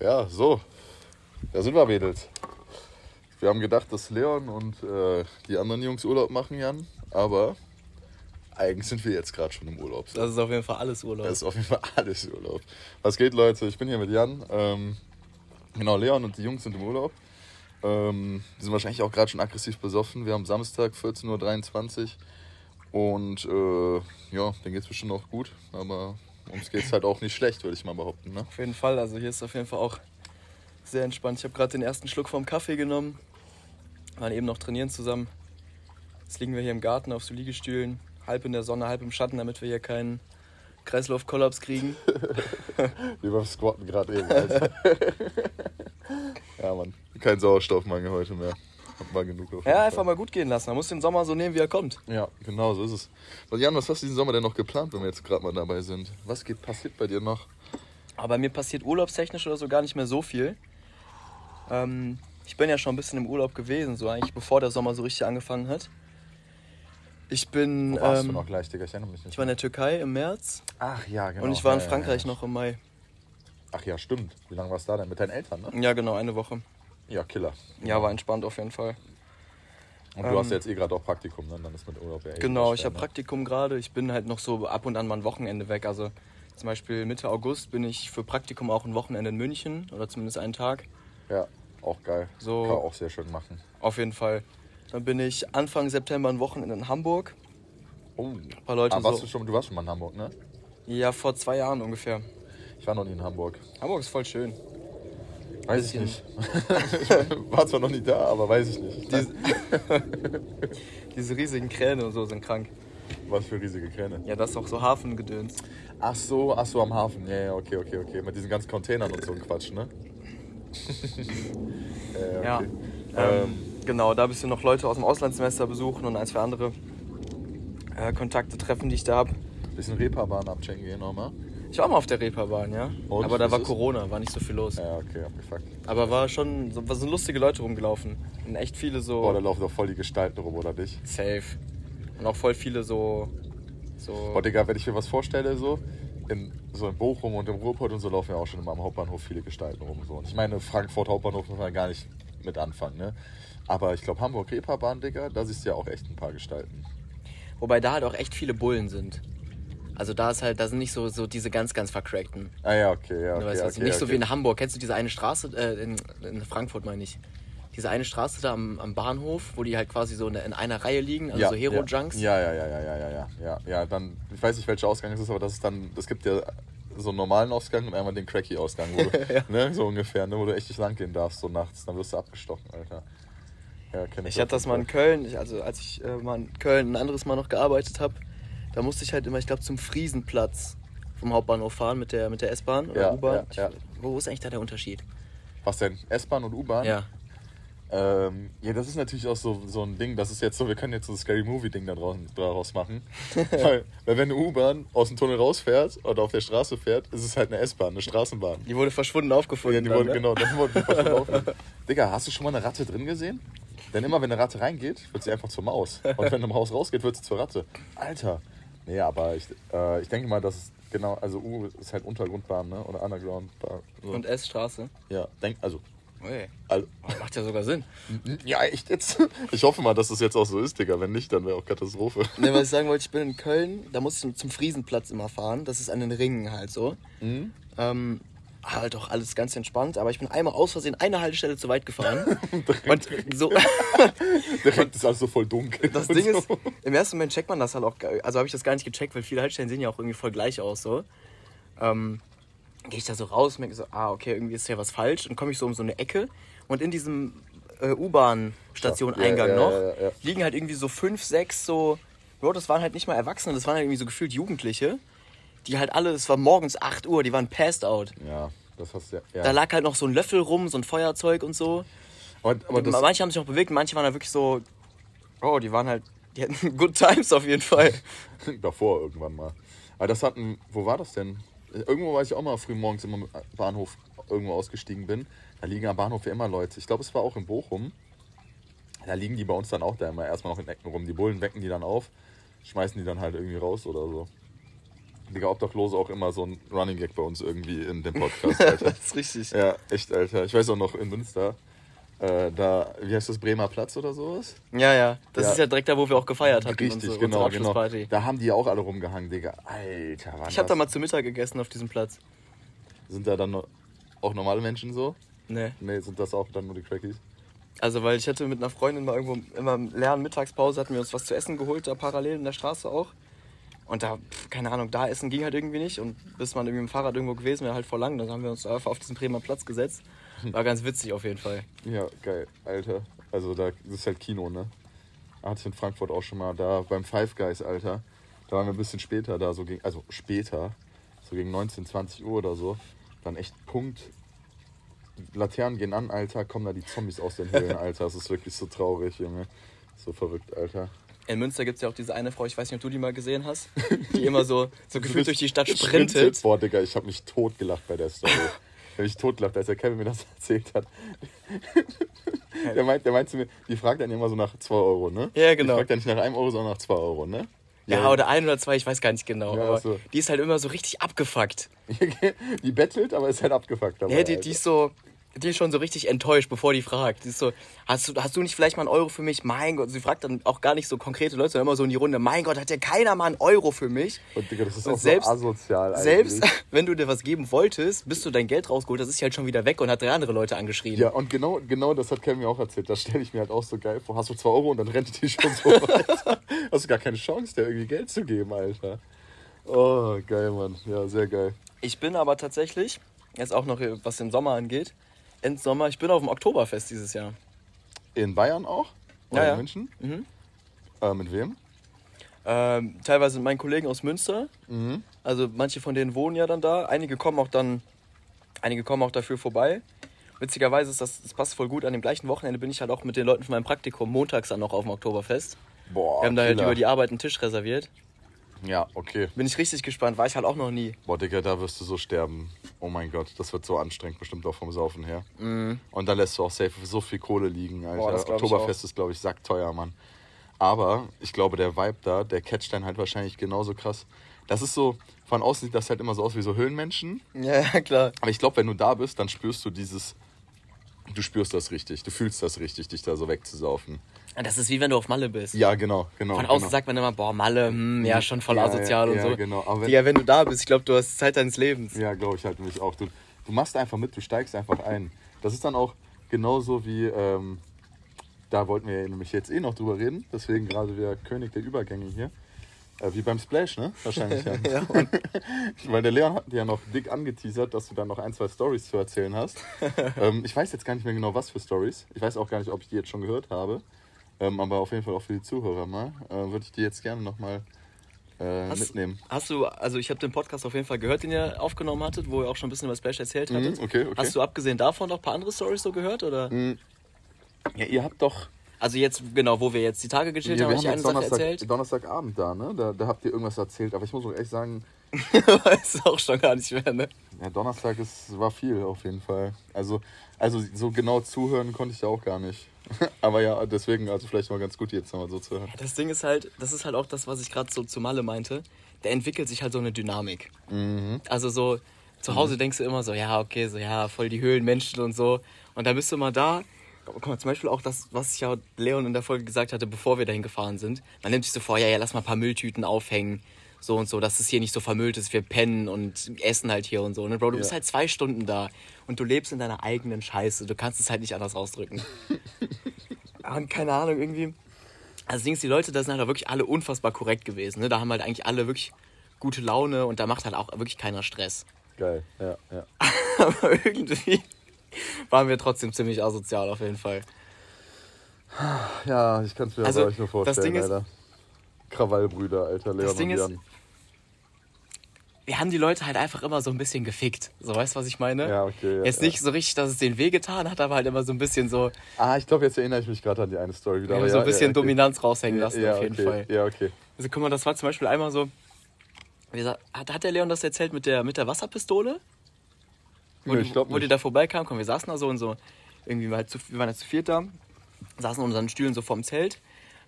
Ja, so. Da sind wir, Mädels. Wir haben gedacht, dass Leon und äh, die anderen Jungs Urlaub machen, Jan. Aber eigentlich sind wir jetzt gerade schon im Urlaub. So. Das ist auf jeden Fall alles Urlaub. Das ist auf jeden Fall alles Urlaub. Was geht, Leute? Ich bin hier mit Jan. Ähm, genau, Leon und die Jungs sind im Urlaub. Ähm, die sind wahrscheinlich auch gerade schon aggressiv besoffen. Wir haben Samstag 14.23 Uhr. Und äh, ja, denen geht es bestimmt auch gut. Aber uns geht es halt auch nicht schlecht, würde ich mal behaupten. Ne? Auf jeden Fall. Also hier ist auf jeden Fall auch sehr entspannt. Ich habe gerade den ersten Schluck vom Kaffee genommen. Waren eben noch trainieren zusammen. Jetzt liegen wir hier im Garten auf so Liegestühlen, halb in der Sonne, halb im Schatten, damit wir hier keinen Kreislaufkollaps kriegen. Wie beim Squatten gerade eben. Alter. ja, Mann. Kein Sauerstoffmangel heute mehr. Mal genug Ja, einfach mal gut gehen lassen. Man muss den Sommer so nehmen, wie er kommt. Ja, genau, so ist es. Und Jan, was hast du diesen Sommer denn noch geplant, wenn wir jetzt gerade mal dabei sind? Was geht, passiert bei dir noch? Aber bei mir passiert urlaubstechnisch oder so gar nicht mehr so viel. Ähm, ich bin ja schon ein bisschen im Urlaub gewesen, so eigentlich bevor der Sommer so richtig angefangen hat. Ich bin. Wo warst du ähm, noch gleich, Digga? Ich erinnere mich nicht. Ich war in der Türkei im März Ach ja, genau. und ich war in Ja, ja, Frankreich ja. noch im Mai. Ach ja, stimmt. Wie lange warst du da denn? Mit deinen Eltern, ne? Ja, genau, eine Woche. Ja, Killer. Ja, war entspannt auf jeden Fall. Und du ähm, hast ja jetzt eh gerade auch Praktikum, ne? Dann ist mit Urlaub ja eh Genau, ich habe ne? Praktikum gerade. Ich bin halt noch so ab und an mal ein Wochenende weg. Also zum Beispiel Mitte August bin ich für Praktikum auch ein Wochenende in München oder zumindest einen Tag. Ja, auch geil. So- Kann man auch sehr schön machen. Auf jeden Fall. Dann bin ich Anfang September ein Wochenende in Hamburg. Oh. Ein paar Leute ah, warst so. du, schon, du warst schon mal in Hamburg, ne? Ja, vor zwei Jahren ungefähr. Ich war noch nie in Hamburg. Hamburg ist voll schön. Weiß ich nicht. ich war zwar noch nie da, aber weiß ich nicht. Diese, diese riesigen Kräne und so sind krank. Was für riesige Kräne. Ja, das ist auch so Hafengedöns. Ach so, ach so, am Hafen. Ja, ja, okay, okay, okay. Mit diesen ganzen Containern und so ein Quatsch, ne? äh, Ja. okay. Ähm, genau, da bist du noch Leute aus dem Auslandssemester besuchen und ein, zwei andere äh, Kontakte treffen, die ich da habe. Bisschen Reeperbahn abchecken gehen nochmal. Ich war mal auf der Reeperbahn, ja. Und, Aber da war? Corona, war nicht so viel los. Ja, okay, abgefuckt. Aber war schon, so, sind lustige Leute rumgelaufen. Und echt viele so Boah, da laufen doch voll die Gestalten rum, oder nicht? safe. Und auch voll viele so. so Boah, Digga, wenn ich mir was vorstelle, so in, so in Bochum und im Ruhrpott und so laufen ja auch schon immer am Hauptbahnhof viele Gestalten rum. So. Und ich meine, Frankfurt Hauptbahnhof muss man gar nicht mit anfangen, ne? Aber ich glaube, Hamburg Reeperbahn, Digga, da siehst du ja auch echt ein paar Gestalten. Wobei da halt auch echt viele Bullen sind. Also da ist halt, da sind nicht so, so diese ganz, ganz vercrackten. Ah ja, okay, ja. Okay, weißt, okay, also nicht okay. so wie in Hamburg. Kennst du diese eine Straße, äh, in, in, Frankfurt meine ich, diese eine Straße da am, am, Bahnhof, wo die halt quasi so in, in einer Reihe liegen, also ja, so Hero-Junks? Ja. ja, ja, ja, ja, ja, ja, ja, ja. Dann, ich weiß nicht, welcher Ausgang es ist, aber das ist dann, das gibt ja so einen normalen Ausgang und einmal den Cracky-Ausgang, wo du, ja. ne, so ungefähr, ne, wo du echt nicht lang gehen darfst, so nachts, dann wirst du abgestochen, Alter. Ja, kenn ich, ich hatte das mal in Köln, ich, also als ich äh, mal in Köln ein anderes Mal noch gearbeitet habe, da musste ich halt immer, ich glaube, zum Friesenplatz vom Hauptbahnhof fahren mit der, mit der S-Bahn oder Ja, U-Bahn. ja, ja. Wo ist eigentlich da der Unterschied? Was denn? S-Bahn und U-Bahn? Ja. Ähm, ja, das ist natürlich auch so, so ein Ding, das ist jetzt so, wir können jetzt so ein Scary Movie-Ding da draußen, daraus machen. weil, weil wenn eine U-Bahn aus dem Tunnel rausfährt oder auf der Straße fährt, ist es halt eine S-Bahn, eine Straßenbahn. Die wurde verschwunden aufgefunden. Ja, die dann, wurden, ne? genau, dann wurden die fast laufen. Digga, hast du schon mal eine Ratte drin gesehen? Denn immer wenn eine Ratte reingeht, wird sie einfach zur Maus. Und wenn eine Maus rausgeht, wird sie zur Ratte. Alter. Nee, aber ich, äh, ich denke mal, dass es genau, also U ist halt Untergrundbahn, ne? Oder Undergroundbahn. So. Und S-Straße. ja, denk, also, Ui. also Macht ja sogar Sinn. ja, echt jetzt. Ich hoffe mal, dass das jetzt auch so ist, Digga. Wenn nicht, dann wäre auch Katastrophe. Ne, was ich sagen wollte, ich bin in Köln, da musste ich zum Friesenplatz immer fahren. Das ist an den Ringen halt so. Mhm. Ähm, halt auch alles ganz entspannt, aber ich bin einmal aus Versehen eine Haltestelle zu weit gefahren. und so, Direkt ist alles so voll dunkel. das Ding so. ist, im ersten Moment checkt man das halt auch, also habe ich das gar nicht gecheckt, weil viele Haltestellen sehen ja auch irgendwie voll gleich aus so. Ähm, Gehe ich da so raus merke so, ah, okay, irgendwie ist ja was falsch. Und komme ich so um so eine Ecke und in diesem äh, U-Bahn-Station-Eingang Ja, ja, noch ja, ja. liegen halt irgendwie so fünf, sechs so, Bro, das waren halt nicht mal Erwachsene, das waren halt irgendwie so gefühlt Jugendliche, die halt alle, es war morgens 8 Uhr, die waren passed out. Ja, das hast du ja. ja. Da lag halt noch so ein Löffel rum, so ein Feuerzeug und so. aber, aber das, manche haben sich noch bewegt, manche waren halt wirklich so, oh, die waren halt, die hatten good times auf jeden Fall. davor irgendwann mal. Aber das hatten, wo war das denn? Irgendwo war ich auch mal früh morgens immer am Bahnhof irgendwo ausgestiegen bin. Da liegen am Bahnhof ja immer Leute. Ich glaube, es war auch in Bochum. Da liegen die bei uns dann auch da immer erstmal noch in Ecken rum. Die Bullen wecken die dann auf, schmeißen die dann halt irgendwie raus oder so. Digga, Obdachlose auch immer so ein Running Gag bei uns irgendwie in dem Podcast, Alter. das ist richtig. ja, echt, Alter. Ich weiß auch noch in Münster, äh, da, wie heißt das, Bremer Platz oder sowas? Ja, ja. Das Ja. ist ja direkt da, wo wir auch gefeiert hatten. Richtig, unsere, genau, unsere genau. Da haben die ja auch alle rumgehangen, Digga. Alter, Mann. Ich habe da mal zu Mittag gegessen auf diesem Platz. Sind da dann auch normale Menschen so? Nee. Nee, sind das auch dann nur die Crackies? Also, weil ich hatte mit einer Freundin mal irgendwo, immer im leeren Mittagspause, hatten wir uns was zu essen geholt, da parallel in der Straße auch. Und da, keine Ahnung, da essen ging halt irgendwie nicht. Und bis man irgendwie mit dem Fahrrad irgendwo gewesen wäre, halt vor lang. Dann haben wir uns einfach auf diesen Bremer Platz gesetzt. War ganz witzig auf jeden Fall. Ja, geil, Alter. Also da das ist halt Kino, ne? Hatte ich in Frankfurt auch schon mal da beim Five Guys, Alter. Da waren wir ein bisschen später da, so gegen, also später, so gegen 19, 20 Uhr oder so. Dann echt Punkt. Laternen gehen an, Alter, kommen da die Zombies aus den Höhlen, Alter. Das ist wirklich so traurig, Junge. So verrückt, Alter. In Münster gibt es ja auch diese eine Frau, ich weiß nicht, ob du die mal gesehen hast, die immer so, so gefühlt durch die Stadt sprintet. Boah, Digga, ich habe mich totgelacht bei der Story. Ich habe mich totgelacht, als der Kevin mir das erzählt hat. Der meint, der meint zu mir, die fragt dann immer so nach 2 Euro, ne? Ja, genau. Die fragt dann nicht nach 1 Euro, sondern nach 2 Euro, ne? Ja, oder ein oder zwei, ich weiß gar nicht genau. Ja, aber so. die ist halt immer so richtig abgefuckt. die bettelt, aber ist halt abgefuckt dabei. Ja, die, die ist so, die ist schon so richtig enttäuscht, bevor die fragt. Die ist so, hast du, hast du nicht vielleicht mal einen Euro für mich? Mein Gott, sie fragt dann auch gar nicht so konkrete Leute, sondern immer so in die Runde, mein Gott, hat ja keiner mal einen Euro für mich? Und Digga, das ist Und auch selbst- so asozial eigentlich. Selbst wenn du dir was geben wolltest, bis du dein Geld rausgeholt hast, ist halt schon wieder weg und hat drei andere Leute angeschrien. Ja, und genau, genau das hat Kevin mir auch erzählt. Das stelle ich mir halt auch so geil vor. Hast du 2 Euro und dann rennt die schon so weiter. Hast du gar keine Chance, der irgendwie Geld zu geben, Alter. Oh, geil, Mann. Ja, sehr geil. Ich bin aber tatsächlich, jetzt auch noch was den Sommer angeht, Endsommer, ich bin auf dem Oktoberfest dieses Jahr. In Bayern auch? Oder Ja, ja. in München? Mhm. Äh, mit wem? Ähm, teilweise sind meine Kollegen aus Münster. Mhm. Also manche von denen wohnen ja dann da. Einige kommen auch dann, einige kommen auch dafür vorbei. Witzigerweise ist das, das passt voll gut. An dem gleichen Wochenende bin ich halt auch mit den Leuten von meinem Praktikum montags dann noch auf dem Oktoberfest. Boah, Wir haben da halt über die Arbeit einen Tisch reserviert. Ja, okay. Bin ich richtig gespannt. War ich halt auch noch nie. Boah, Digga, da wirst du so sterben. Oh mein Gott, das wird so anstrengend, bestimmt auch vom Saufen her. Und dann lässt du auch safe so viel Kohle liegen, Alter. Boah, das Oktoberfest ist, glaube ich, sackteuer, Mann. Aber ich glaube, der Vibe da, der catcht dann halt wahrscheinlich genauso krass. Das ist so, von außen sieht das halt immer so aus wie so Höhlenmenschen. Ja, ja, klar. Aber ich glaube, wenn du da bist, dann spürst du dieses, du spürst das richtig, du fühlst das richtig, dich da so wegzusaufen. Das ist wie wenn du auf Malle bist. Ja, genau, genau. Von genau. außen sagt man immer, boah, Malle, hm, ja, schon voll Ja, asozial ja, und ja, so. genau. Aber wenn- Digga, wenn du da bist, ich glaube, du hast Zeit deines Lebens. Ja, glaube ich halt nämlich auch. Du, du machst einfach mit, du steigst einfach ein. Das ist dann auch genauso wie, ähm, da wollten wir ja nämlich jetzt eh noch drüber reden, deswegen gerade wieder König der Übergänge hier. Äh, wie beim Splash, ne? Wahrscheinlich. Ja. Ja, Weil der Leon hat dir ja noch dick angeteasert, dass du dann noch ein, zwei Stories zu erzählen hast. ähm, ich weiß jetzt gar nicht mehr genau, was für Stories. Ich weiß auch gar nicht, ob ich die jetzt schon gehört habe. Ähm, aber auf jeden Fall auch für die Zuhörer mal. Äh, Würde ich die jetzt gerne nochmal äh, Hast- mitnehmen. Hast du, also ich habe den Podcast auf jeden Fall gehört, den ihr aufgenommen hattet, wo ihr auch schon ein bisschen über Splash erzählt hattet. Mhm, okay, okay. Hast du abgesehen davon noch ein paar andere Stories so gehört? Oder? Ja, ihr habt doch. Also jetzt, genau, wo wir jetzt die Tage gechillt Ja, haben, wir habe haben ich eine Sache Donnerstag, erzählt. Donnerstagabend da, ne? Da, da habt ihr irgendwas erzählt, aber ich muss auch echt sagen, Weiß auch schon gar nicht mehr, ne? Ja, Donnerstag ist, war viel auf jeden Fall. Also, also so genau zuhören konnte ich ja auch gar nicht. aber ja, deswegen, also vielleicht mal ganz gut jetzt nochmal so zu hören. Das Ding ist halt, das ist halt auch das, was ich gerade so zu Malle meinte. Der entwickelt sich halt so eine Dynamik. Mhm. Also so, zu Hause denkst du immer so, ja, okay, so, ja, voll die Höhlenmenschen und so. Und dann bist du mal da. Guck mal, zum Beispiel auch das, was ich ja Leon in der Folge gesagt hatte, bevor wir dahin gefahren sind. Man nimmt sich so vor, ja, ja, lass mal ein paar Mülltüten aufhängen. So und so, dass es hier nicht so vermüllt ist. Wir pennen und essen halt hier und so. Ne, Bro, du bist Ja. halt zwei Stunden da und du lebst in deiner eigenen Scheiße. Du kannst es halt nicht anders ausdrücken. und keine Ahnung, irgendwie. Also das Ding ist, die Leute, da sind halt auch wirklich alle unfassbar korrekt gewesen. Ne? Da haben halt eigentlich alle wirklich gute Laune und da macht halt auch wirklich keiner Stress. Geil, ja, ja. Aber irgendwie waren wir trotzdem ziemlich asozial auf jeden Fall. Ja, ich kann es mir Also, euch nur das vorstellen, Ding ist- Alter. Krawallbrüder, Alter, Leon Ding und ist- Jan. Wir haben die Leute halt einfach immer so ein bisschen gefickt. So, weißt du, was ich meine? Ja, okay, ja, Jetzt ja. nicht so richtig, dass es denen wehgetan hat, aber halt immer so ein bisschen so, Ah, ich glaube, jetzt erinnere ich mich gerade an die eine Story wieder. wir haben so ein bisschen okay. Dominanz raushängen lassen ja, auf jeden okay. Fall. Ja, okay. Also guck mal, das war zum Beispiel einmal so, gesagt, hat, hat der Leon das erzählt mit der, mit der Wasserpistole? Wo, die, ich glaub wo die da vorbeikamen, komm, wir saßen da so und so, irgendwie mal zu, wir waren da zu viert da, saßen in unseren Stühlen so vorm Zelt,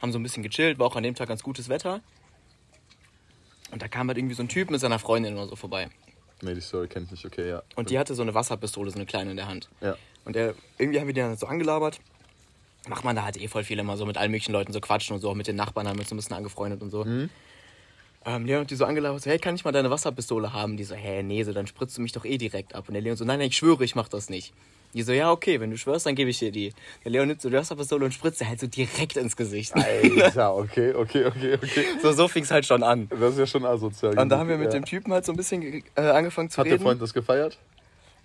haben so ein bisschen gechillt, war auch an dem Tag ganz gutes Wetter. Und da kam halt irgendwie so ein Typ mit seiner Freundin oder so vorbei. Nee, die Story kennt ich nicht, okay, ja. Und die hatte so eine Wasserpistole, so eine kleine in der Hand. Ja. Und der, irgendwie haben wir die dann so angelabert. Macht man da halt eh voll viel immer so mit allen möglichen Leuten so quatschen und so, auch mit den Nachbarn haben wir uns so ein bisschen angefreundet und so. Mhm. Ähm, Leon hat die so angelabert, so, hey, kann ich mal deine Wasserpistole haben? Die so, hä, nee, so, dann spritzt du mich doch eh direkt ab. Und der Leon so, nein, nein, ich schwöre, ich mach das nicht. Die so, ja, okay, wenn du schwörst, dann gebe ich dir die. Der Leon nimmt so die Wasserpistole und spritzt sie halt so direkt ins Gesicht. Alter, okay, okay, okay, okay. so, so fing's halt schon an. Das ist ja schon asozial. Und da haben wir mit ja. dem Typen halt so ein bisschen äh, angefangen zu Hat der reden. Freund das gefeiert?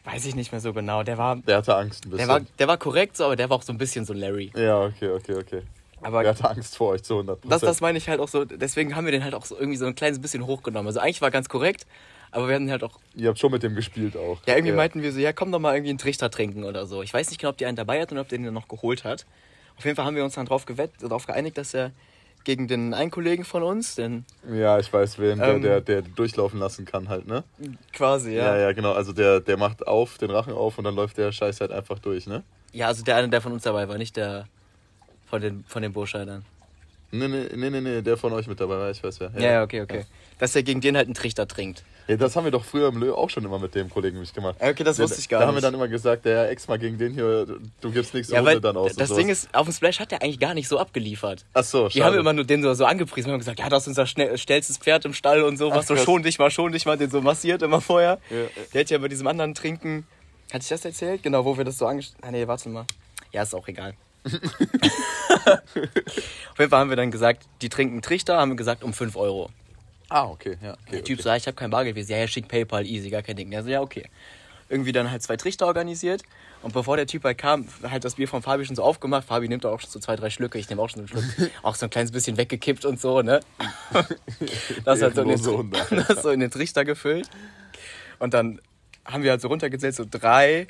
Weiß ich nicht mehr so genau. Der war, Der hatte Angst ein bisschen. der war, der war korrekt so, aber der war auch so ein bisschen so Larry. ja, okay, okay, okay. Aber Der hatte Angst vor euch zu 100%. Das, das meine ich halt auch so, deswegen haben wir den halt auch so irgendwie so ein kleines bisschen hochgenommen. Also eigentlich war ganz korrekt, aber wir hatten halt auch, Ihr habt schon mit dem gespielt auch. ja, irgendwie meinten wir so, ja, komm doch mal irgendwie einen Trichter trinken oder so. Ich weiß nicht genau, ob die einen dabei hat und ob der den noch geholt hat. Auf jeden Fall haben wir uns dann drauf, gewett, darauf geeinigt, dass er gegen den einen Kollegen von uns, den Ja, ich weiß wen, der, Ähm, der, der durchlaufen lassen kann halt, ne? quasi, Ja, ja. ja, genau. Also der, der macht auf, den Rachen auf und dann läuft der Scheiß halt einfach durch, ne? Ja, also der eine, der von uns dabei war, nicht der von den, von den Burscheidern. Nee, nee, nee, nee, nee, der von euch mit dabei war, ich weiß wer. Ja, ja, okay, okay. Dass er gegen den halt einen Trichter trinkt. Ja, das haben wir doch früher im Lö auch schon immer mit dem Kollegen mich gemacht. Okay, das wusste ich gar da haben wir nicht. dann immer gesagt, der Ex mal gegen den hier, du gibst nichts Ja, ohne weil dann aus. und das. Ding ist, auf dem Splash hat er eigentlich gar nicht so abgeliefert. Ach so, Die haben immer nur den so, so angepriesen. Wir haben gesagt, ja, das ist unser schnell, schnellstes Pferd im Stall und so, was Ach, so krass. schon dich mal, schon dich mal, den so massiert immer vorher. Ja, ja. Der hat ja bei diesem anderen Trinken, hatte ich das erzählt? Genau, wo wir das so angestellt Ah, nee, warte mal. Ja, ist auch egal. Auf jeden Fall haben wir dann gesagt, die trinken Trichter, haben wir gesagt, um 5 Euro. Ah, okay, ja. Okay, Der Typ okay. so, ja, ich habe kein Bargeld. Wir so, ja, schick PayPal, easy, gar kein Ding. Der so, ja, okay. Irgendwie dann halt zwei Trichter organisiert. Und bevor der Typ halt kam, halt das Bier von Fabi schon so aufgemacht. Fabi nimmt auch schon so zwei, drei Schlücke. Ich nehme auch schon einen Schluck. auch so ein kleines bisschen weggekippt und so, ne? das halt so in, den, das so in den Trichter gefüllt. Und dann haben wir halt so runtergezählt, so drei,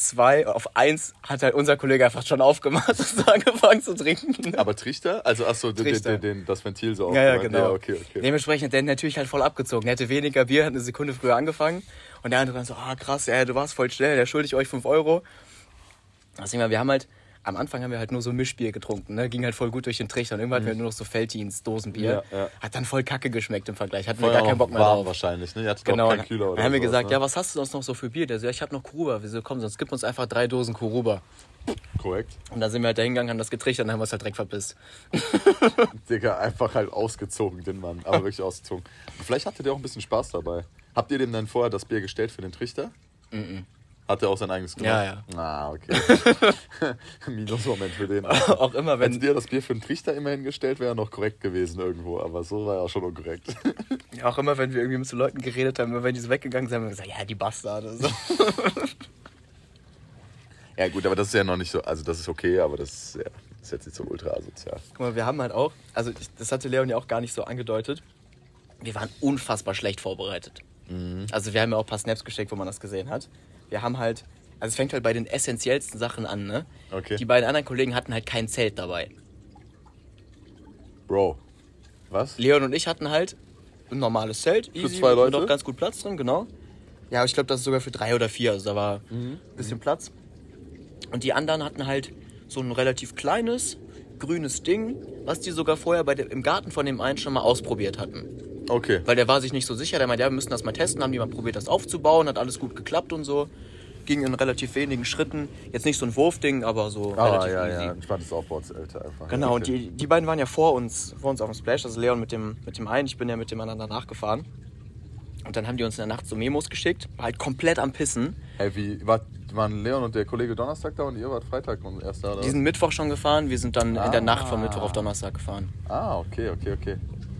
zwei, auf eins hat halt unser Kollege einfach schon aufgemacht und angefangen zu trinken. Aber Trichter? Also, achso, den, Trichter. den, den, das Ventil so Ja, ja, aufgemacht. genau. Ja, okay, okay. Dementsprechend, der natürlich halt voll abgezogen. Er hatte weniger Bier, hat eine Sekunde früher angefangen. Und der andere dann so, ah krass, ja, du warst voll schnell, der schulde ich euch 5 Euro. Deswegen, wir haben halt, am Anfang haben wir halt nur so Mischbier getrunken, ne? Ging halt voll gut durch den Trichter. Und irgendwann hatten wir nur noch so Feltins, Dosenbier. Mhm. Ja, ja. Hat dann voll kacke geschmeckt im Vergleich. Hatten wir Vorher gar keinen Bock mehr warm drauf. wahrscheinlich, ne? Ihr hattet Genau, keinen Kühler oder dann haben wir gesagt, ne? ja, was hast du sonst noch so für Bier? Der so, ja, ich habe noch Kuruba. Wir so, komm, sonst gib uns einfach drei Dosen Kuruba. Korrekt. Und dann sind wir halt da hingegangen, haben das getrichtert und dann haben wir es halt direkt verpisst. Digga, einfach halt ausgezogen, den Mann. Aber wirklich ausgezogen. Und vielleicht hattet ihr auch ein bisschen Spaß dabei. Habt ihr dem dann vorher das Bier gestellt für den Trichter? Hat er auch sein eigenes gemacht? Ja, ja. Ah, okay. Minusmoment für den. Auch immer, wenn, Hättet ihr das Bier für den Trichter immerhin gestellt, wäre noch korrekt gewesen irgendwo. Aber so war ja auch schon unkorrekt. Auch immer, wenn wir irgendwie mit so Leuten geredet haben, immer wenn die so weggegangen sind, haben wir gesagt, ja, die Bastarde. So. ja gut, aber das ist ja noch nicht so, also das ist okay, aber das ist, ja, das ist jetzt nicht so ultra asozial. Guck mal, wir haben halt auch, also ich, das hatte Leon ja auch gar nicht so angedeutet, wir waren unfassbar schlecht vorbereitet. Also wir haben ja auch ein paar Snaps geschickt, wo man das gesehen hat. Wir haben halt, also es fängt halt bei den essentiellsten Sachen an, ne? Okay. Die beiden anderen Kollegen hatten halt kein Zelt dabei. Bro. Was? Leon und ich hatten halt ein normales Zelt, easy, zwei Leute? auch ganz gut Platz drin, genau. Ja, aber ich glaube, das ist sogar für drei oder vier, also da war Mhm. ein bisschen Platz. Und die anderen hatten halt so ein relativ kleines, grünes Ding, was die sogar vorher bei dem, im Garten von dem einen schon mal ausprobiert hatten. Okay. Weil der war sich nicht so sicher, der meinte, ja, wir müssen das mal testen, haben die mal probiert, das aufzubauen, hat alles gut geklappt und so. Ging in relativ wenigen Schritten. Jetzt nicht so ein Wurfding, aber so Ah, relativ ja, easy. ja. Entspanntes Aufbauzelter einfach. Genau, und okay. die, die beiden waren ja vor uns, vor uns auf dem Splash, also Leon mit dem, mit dem einen, ich bin ja mit dem anderen danach gefahren. Und dann haben die uns in der Nacht so Memos geschickt, war halt komplett am Pissen. Hey, wie, war, waren Leon und der Kollege Donnerstag da und ihr wart Freitag und erst da, oder? Die sind Mittwoch schon gefahren, wir sind dann in der Nacht von Ah. Mittwoch auf Donnerstag gefahren. Ah, okay, okay, okay.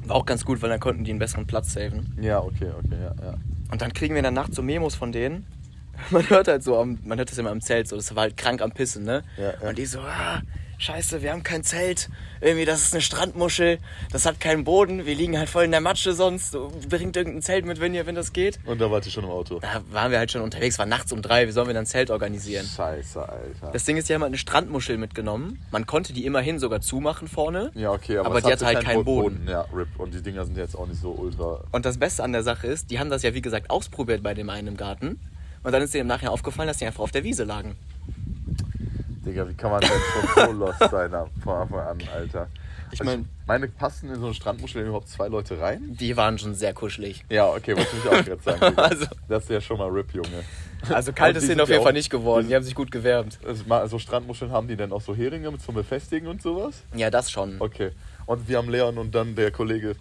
War auch ganz gut, weil dann konnten die einen besseren Platz saven. Ja, okay, okay, ja, ja. Und dann kriegen wir in der Nacht so Memos von denen. Man hört halt so, am, man hört das immer im Zelt so, das war halt krank am Pissen, ne? Ja, ja. Und die so, ah, scheiße, wir haben kein Zelt. Irgendwie, das ist eine Strandmuschel, das hat keinen Boden, wir liegen halt voll in der Matsche sonst. So, bringt irgendein Zelt mit, wenn ihr, wenn das geht. Und da wart ihr schon im Auto. Da waren wir halt schon unterwegs, war nachts um drei, wie sollen wir dann ein Zelt organisieren? Scheiße, Alter. Das Ding ist, die haben halt eine Strandmuschel mitgenommen. Man konnte die immerhin sogar zumachen vorne. ja, okay, aber, aber die hatte halt keinen keinen Bo- Boden. Ja, RIP. Und die Dinger sind jetzt auch nicht so ultra. Und das Beste an der Sache ist, die haben das ja wie gesagt ausprobiert bei dem einen im Garten. Und dann ist denen im Nachhinein aufgefallen, dass die einfach auf der Wiese lagen. Digga, wie kann man denn schon so lost sein von Anfang an, Alter? Ich Also meine, meine, passen in so eine Strandmuschel überhaupt zwei Leute rein? die waren schon sehr kuschelig. Ja, okay, wollte ich auch gerade sagen. Also- das ist ja schon mal RIP, Junge. Also kalt ist denen auf jeden Fall nicht geworden. Die haben sich gut gewärmt. Also, Strandmuscheln haben die denn auch so Heringe zum Befestigen und sowas? Ja, das schon. Okay. Und wir haben Leon und dann der Kollege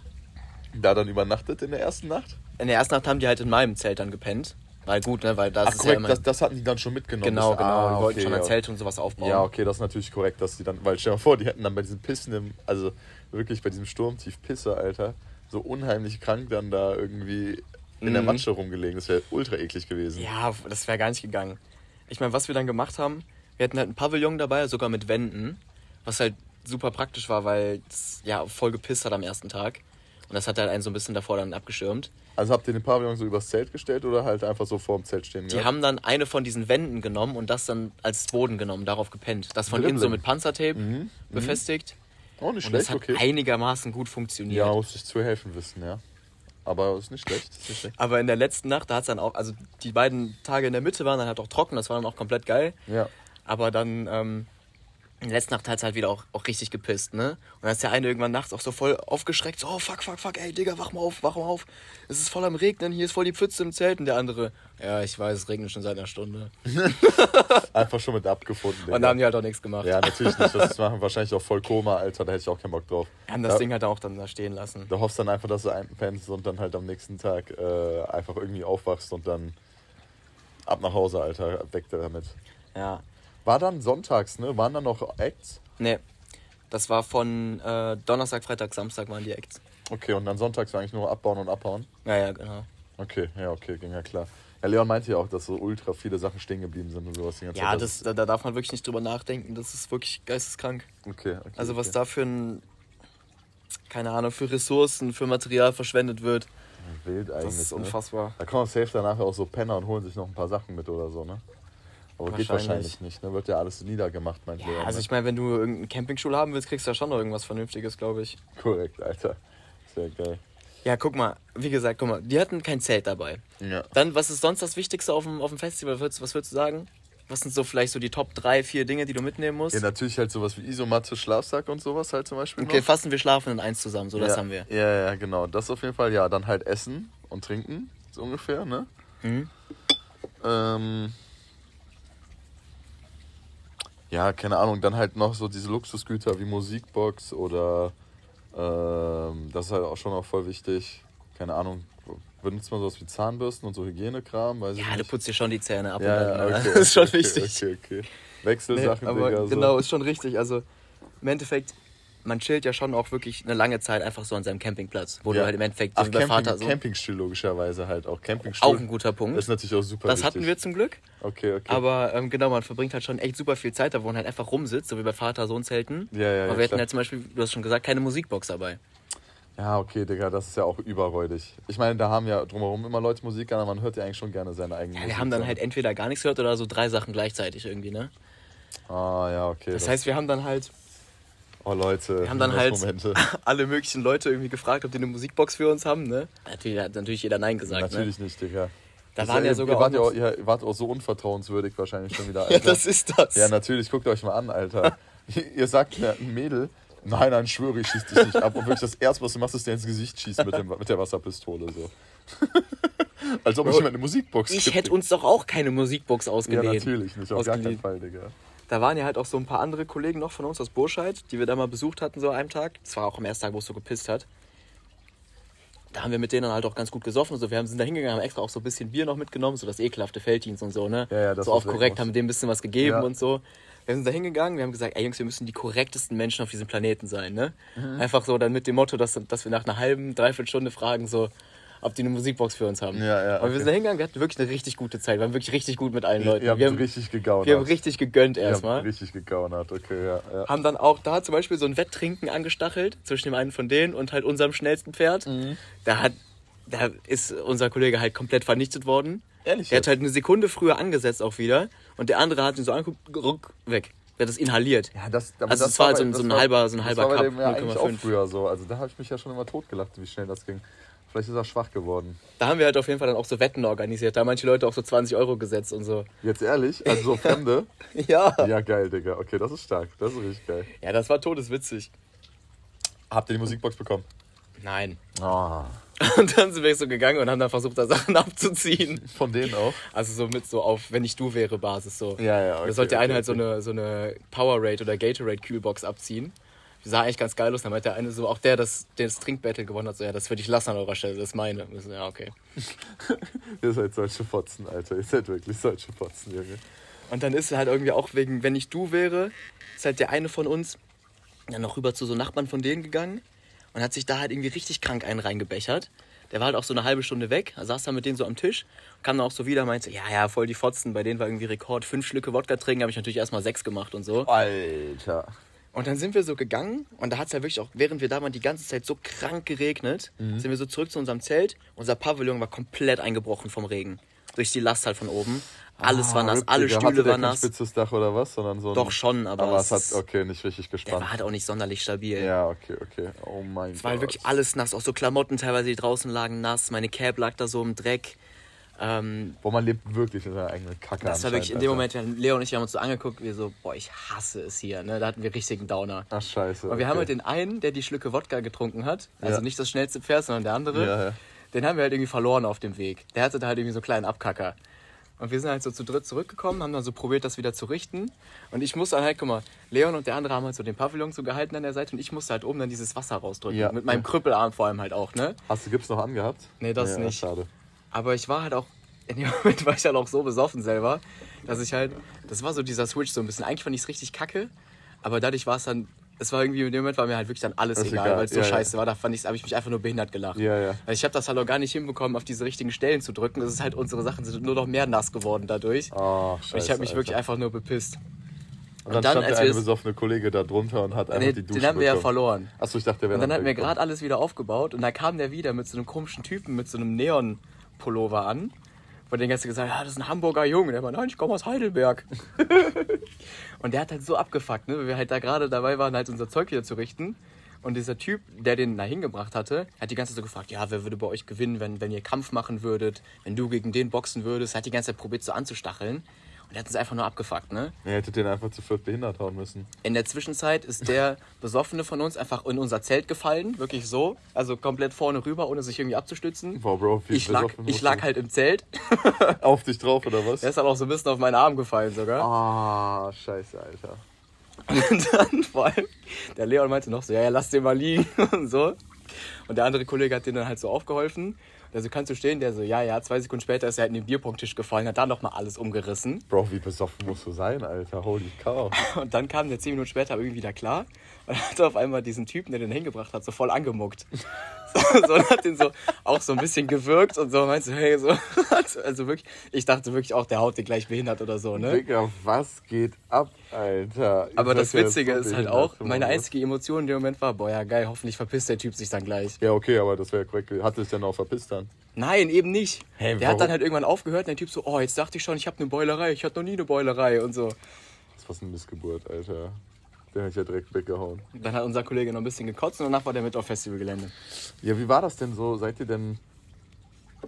da dann übernachtet in der ersten Nacht? In der ersten Nacht haben die halt in meinem Zelt dann gepennt. Weil gut, ne, weil das Ach ist ja korrekt, immer... das, das hatten die dann schon mitgenommen. genau, genau. Ah, die wollten okay, schon ein ja. Zelt und sowas aufbauen. Ja, okay, das ist natürlich korrekt, dass die dann, weil stell dir mal vor, die hätten dann bei diesem Pissen im, also wirklich bei diesem Sturmtief Pisse, Alter, so unheimlich krank dann da irgendwie in der Mhm. Matsche rumgelegen. Das wäre ultra eklig gewesen. Ja, das wäre gar nicht gegangen. Ich meine, was wir dann gemacht haben, wir hatten halt ein Pavillon dabei, sogar mit Wänden, was halt super praktisch war, weil es ja voll gepisst hat am ersten Tag. Und das hat halt einen so ein bisschen davor dann abgeschirmt. Also habt ihr den Pavillon so übers Zelt gestellt oder halt einfach so vor dem Zelt stehen Die gehabt? haben dann eine von diesen Wänden genommen und das dann als Boden genommen, darauf gepennt. Das von innen so mit Panzertape Mhm, befestigt. Oh, nicht Und das schlecht, hat okay. einigermaßen gut funktioniert. Ja, muss ich zu helfen wissen, ja. Aber ist nicht schlecht. Ist nicht schlecht. Aber in der letzten Nacht, da hat es dann auch, also die beiden Tage in der Mitte waren dann halt auch trocken, das war dann auch komplett geil. Ja. Aber dann ähm, in der letzten Nacht hat es halt wieder auch, auch richtig gepisst, ne? Und dann ist der eine irgendwann nachts auch so voll aufgeschreckt, so, oh fuck, fuck, fuck, ey Digga, wach mal auf, wach mal auf. Es ist voll am Regnen, hier ist voll die Pfütze im Zelt. Und der andere, ja, ich weiß, es regnet schon seit einer Stunde. Einfach schon mit abgefunden. Digga. Und da haben die halt auch nichts gemacht. ja, natürlich nicht. Das machen wahrscheinlich auch voll Koma, Alter. Da hätte ich auch keinen Bock drauf. Wir haben das da, Ding halt auch dann da stehen lassen. Da hoffst dann einfach, dass du einpennst und dann halt am nächsten Tag äh, einfach irgendwie aufwachst und dann ab nach Hause, Alter. Weg damit. Ja. War dann sonntags, ne? Waren dann noch Acts? Nee. Das war von äh, Donnerstag, Freitag, Samstag waren die Acts. Okay, und dann sonntags war eigentlich nur abbauen und abhauen? Ja, ja, genau. Okay, ja, okay, ging ja klar. Ja, Leon meinte ja auch, dass so ultra viele Sachen stehen geblieben sind und sowas. Ja, Zeit. das, da, da darf man wirklich nicht drüber nachdenken. Das ist wirklich geisteskrank. Okay, okay. Also was okay. da für ein, keine Ahnung, für Ressourcen, für Material verschwendet wird, Wild eigentlich. das ist ne? unfassbar. Da kommen safe danach auch so Penner und holen sich noch ein paar Sachen mit oder so, ne? Aber geht Wahrscheinlich. nicht, ne? Wird ja alles niedergemacht, meint Ja, Leon. also ne? ich meine, wenn du irgendeinen Campingstuhl haben willst, kriegst du ja schon noch irgendwas Vernünftiges, glaube ich. Korrekt, Alter. Sehr geil. Ja, guck mal, wie gesagt, guck mal, die hatten kein Zelt dabei. Ja. Dann, was ist sonst das Wichtigste auf dem, auf dem Festival? Was würdest, was würdest du sagen? Was sind so vielleicht so die Top 3, 4 Dinge, die du mitnehmen musst? Ja, natürlich halt sowas wie Isomatte, Schlafsack und sowas halt zum Beispiel. okay, noch. fassen wir schlafen in eins zusammen, so ja, das haben wir. Ja, ja, genau. Das auf jeden Fall, ja. Dann halt Essen und Trinken, so ungefähr, ne? Mhm. Ähm, ja, keine Ahnung. Dann halt noch so diese Luxusgüter wie Musikbox oder ähm, das ist halt auch schon auch voll wichtig. Keine Ahnung. Benutzt man sowas wie Zahnbürsten und so Hygienekram? Weiß ich Ja, du nicht. putzt dir schon die Zähne ab Ja, und ja, dann, ne? okay, das ist schon okay, wichtig. Okay, okay. Nee, Wechselsachen, aber Digga. So. genau, ist schon richtig. Also im Endeffekt, man chillt ja schon auch wirklich eine lange Zeit einfach so an seinem Campingplatz, wo Ja. du halt im Endeffekt Ach, Camping, Vater so. Campingstuhl logischerweise halt auch. Campingstuhl Auch ein guter Punkt. ist natürlich auch super Das wichtig. hatten wir zum Glück. Okay, okay. Aber ähm, genau, man verbringt halt schon echt super viel Zeit da, wo man halt einfach rumsitzt, so wie bei Vater-Sohn-Zelten. Ja, ja, Aber ja, wir hatten klar. halt zum Beispiel, du hast schon gesagt, keine Musikbox dabei. Ja, okay, Digga, das ist ja auch überräudig. Ich meine, da haben ja drumherum immer Leute Musik an, aber man hört ja eigentlich schon gerne seine eigene Ja, Musik. wir haben dann halt entweder gar nichts gehört oder so drei Sachen gleichzeitig irgendwie, ne? Ah, ja, okay. Das heißt, wir haben dann halt oh Leute, wir haben dann halt Momente. alle möglichen Leute irgendwie gefragt, ob die eine Musikbox für uns haben, ne? Natürlich hat natürlich jeder Nein gesagt, Natürlich nicht, Digga. ne? Da Das waren ja ihr- sogar ihr wart, auch ja ihr wart auch so unvertrauenswürdig wahrscheinlich schon wieder, Alter. Ja, das ist das. Ja, natürlich, guckt euch mal an, Alter. ihr sagt mir ein Mädel, nein, nein, schwöre, ich schieß dich nicht ab. Und wirklich das Erste, was du machst, ist dir ins Gesicht schießen mit, dem, mit der Wasserpistole. So. Als ob ich mir eine Musikbox ich hätte uns doch auch keine Musikbox Ja, ausgeliehen. natürlich nicht, auf gar keinen Ausgeliehen. Fall, Digga. Da waren ja halt auch so ein paar andere Kollegen noch von uns aus Burscheid, die wir da mal besucht hatten, so einem Tag. Das war auch am ersten Tag, wo es so gepisst hat. Da haben wir mit denen dann halt auch ganz gut gesoffen. Also wir haben, sind da hingegangen, haben extra auch so ein bisschen Bier noch mitgenommen, so das ekelhafte Felddienst und so, ne? Ja, ja, das so auf korrekt, haben denen ein bisschen was gegeben Ja. und so. Wir sind da hingegangen, wir haben gesagt, ey Jungs, wir müssen die korrektesten Menschen auf diesem Planeten sein, ne? Mhm. Einfach so dann mit dem Motto, dass, dass wir nach einer halben, dreiviertel Stunde fragen, so, ob die eine Musikbox für uns haben. Ja, ja, Aber wir okay. sind da hingegangen, wir hatten wirklich eine richtig gute Zeit. Wir waren wirklich richtig gut mit allen Leuten. Ihr habt wir, haben, richtig gegaunert. wir haben richtig gegönnt Ihr erstmal richtig gegaunert, okay, ja. ja. haben dann auch da zum Beispiel so ein Wetttrinken angestachelt zwischen dem einen von denen und halt unserem schnellsten Pferd. Mhm. Da hat, da ist unser Kollege halt komplett vernichtet worden. Ehrlich Der jetzt? hat halt eine Sekunde früher angesetzt auch wieder und der andere hat ihn so angeguckt, ruck, weg. Der hat das inhaliert. Ja, das, Also das es war halt so ein- so das ein halber- so ein das halber war Cup, dem ja auch 0,5. früher so. Also da habe ich mich ja schon immer totgelacht, wie schnell das ging. Vielleicht ist er schwach geworden. Da haben wir halt auf jeden Fall dann auch so Wetten organisiert. Da haben manche Leute auch so 20 Euro gesetzt und so. Jetzt ehrlich, also so Fremde. Ja. ja, geil, Digga. Okay, das ist stark. Das ist richtig geil. Ja, das war todeswitzig. Habt ihr die Musikbox bekommen? Nein. Ah. Und dann sind wir so gegangen und haben dann versucht, da Sachen abzuziehen. Von denen auch? Also so mit so auf, wenn ich du wäre, Basis so. Ja, ja, okay, da sollte der eine okay, halt so okay. eine, so eine Powerade oder Gatorade Kühlbox abziehen. Sah eigentlich ganz geil aus. Dann meinte der eine so, auch der, das, der das Trinkbattle gewonnen hat, so, ja, das würde ich lassen an eurer Stelle, das ist meine. So, ja, okay. Ihr seid solche Fotzen, Alter. Ihr seid wirklich solche Fotzen, Junge. Und dann ist halt irgendwie auch wegen, wenn ich du wäre, ist halt der eine von uns dann noch rüber zu so Nachbarn von denen gegangen und hat sich da halt irgendwie richtig krank einen reingebechert. Der war halt auch so eine halbe Stunde weg, saß da mit denen so am Tisch, kam dann auch so wieder, meinte, ja, ja, voll die Fotzen, bei denen war irgendwie Rekord, fünf Schlücke Wodka trinken, habe ich natürlich erstmal sechs gemacht und so. Alter. Und dann sind wir so gegangen und da hat es halt wirklich auch, während wir da waren, die ganze Zeit so krank geregnet, Mhm. sind wir so zurück zu unserem Zelt. Unser Pavillon war komplett eingebrochen vom Regen. Durch die Last halt von oben. Alles war nass, alle. Stühle der waren nass. spitzes Dach oder was, sondern so. Doch schon, aber, Aber es hat, okay, nicht richtig der gespannt. war halt auch nicht sonderlich stabil. Ja, okay, okay. Oh mein Es war halt Gott. wirklich alles nass, auch so Klamotten teilweise, die draußen lagen, nass. Meine Cap lag da so im Dreck. Ähm, Boah, man lebt wirklich in seiner eigenen Kacke das war wirklich in dem Moment, Leo und ich haben uns so angeguckt, wir so, boah, ich hasse es hier. Ne? Da hatten wir richtigen Downer. Ach, scheiße. Und wir haben okay. halt den einen, der die Schlücke Wodka getrunken hat, also Ja. nicht das schnellste Pferd, sondern der andere, Ja, ja. den haben wir halt irgendwie verloren auf dem Weg. Der hatte da halt irgendwie so einen kleinen Abkacker. Und wir sind halt so zu dritt zurückgekommen, haben dann so probiert, das wieder zu richten. Und ich musste dann halt, guck mal, Leon und der andere haben halt so den Pavillon so gehalten an der Seite und ich musste halt oben dann dieses Wasser rausdrücken. Ja. Mit meinem Krüppelarm vor allem halt auch, ne? Hast du Gips noch angehabt? Nee, das ja, nicht. Schade. Aber ich war halt auch, in dem Moment war ich halt auch so besoffen selber, dass ich halt, das war so dieser Switch so ein bisschen. Eigentlich fand ich es richtig kacke, aber dadurch war es dann, es war irgendwie, in dem Moment war mir halt wirklich dann alles Das egal, egal, weil es so ja, ja. scheiße war. Da fand ich, habe ich mich einfach nur behindert gelacht. Ja, ja. Weil ich habe das halt auch gar nicht hinbekommen, auf diese richtigen Stellen zu drücken. Das ist halt, unsere Sachen sind nur noch mehr nass geworden dadurch. Oh, scheiße, und ich habe mich wirklich einfach nur bepisst. Und dann, und dann, stand als der eine es- besoffene Kollege da drunter und hat einfach Nee, die Dusche den haben wir ja verloren. Achso, ich dachte, der wäre Und dann hatten wir weggekommen. gerade alles wieder aufgebaut und da kam der wieder mit so einem komischen Typen mit so einem Neon-Pullover an. Von den ganzen gesagt, ja, das ist ein Hamburger Junge. Der war, nein, ich komme aus Heidelberg. und der hat halt so abgefuckt, ne? weil wir halt da gerade dabei waren, halt unser Zeug wieder zu richten. Und dieser Typ, der den da hingebracht hatte, hat die ganze Zeit so gefragt, ja, wer würde bei euch gewinnen, wenn, wenn ihr Kampf machen würdet, wenn du gegen den boxen würdest. Hat die ganze Zeit probiert so anzustacheln. Der hat uns einfach nur abgefuckt, ne? Ihr hättet den einfach zu viert behindert hauen müssen. In der Zwischenzeit ist der Besoffene von uns einfach in unser Zelt gefallen, wirklich so. Also komplett vorne rüber, ohne sich irgendwie abzustützen. Boah, Bro, wie Ich lag, ich lag halt im Zelt. Auf dich drauf, oder was? Der ist dann auch so ein bisschen auf meinen Arm gefallen sogar. Ah, scheiße, Alter. Und dann vor allem, der Leon meinte noch so, ja, ja, lass den mal liegen und so. Und der andere Kollege hat den dann halt so aufgeholfen. Der so, kannst du stehen? Der so, ja, ja. Zwei Sekunden später ist er halt in den Bierpunkttisch gefallen, hat da nochmal alles umgerissen. Bro, wie besoffen musst du sein, Alter? Holy cow. Und dann kam der zehn Minuten später irgendwie wieder klar und hat auf einmal diesen Typen, der den hingebracht hat, so voll angemuckt. so, und hat den so auch so ein bisschen gewirkt und so meinst du, hey, so. Also wirklich, ich dachte wirklich auch, der haut den gleich behindert oder so, ne? Digga, was geht ab, Alter? Ihr Aber das Witzige so ist halt auch, meine Mann. einzige Emotion in dem Moment war, boah, ja geil, hoffentlich verpisst der Typ sich dann gleich. Ja, okay, aber das wäre korrekt. Hat sich dann auch verpisst dann? Nein, eben nicht. Hey, der hat warum? dann halt irgendwann aufgehört und der Typ so, oh, jetzt dachte ich schon, ich habe eine Beulerei, ich hatte noch nie eine Beulerei und so. Das ist fast eine Missgeburt, Alter. Den hätte ich ja direkt weggehauen. Dann hat unser Kollege noch ein bisschen gekotzt und danach war der mit auf Festivalgelände. Ja, wie war das denn so? Seid ihr denn.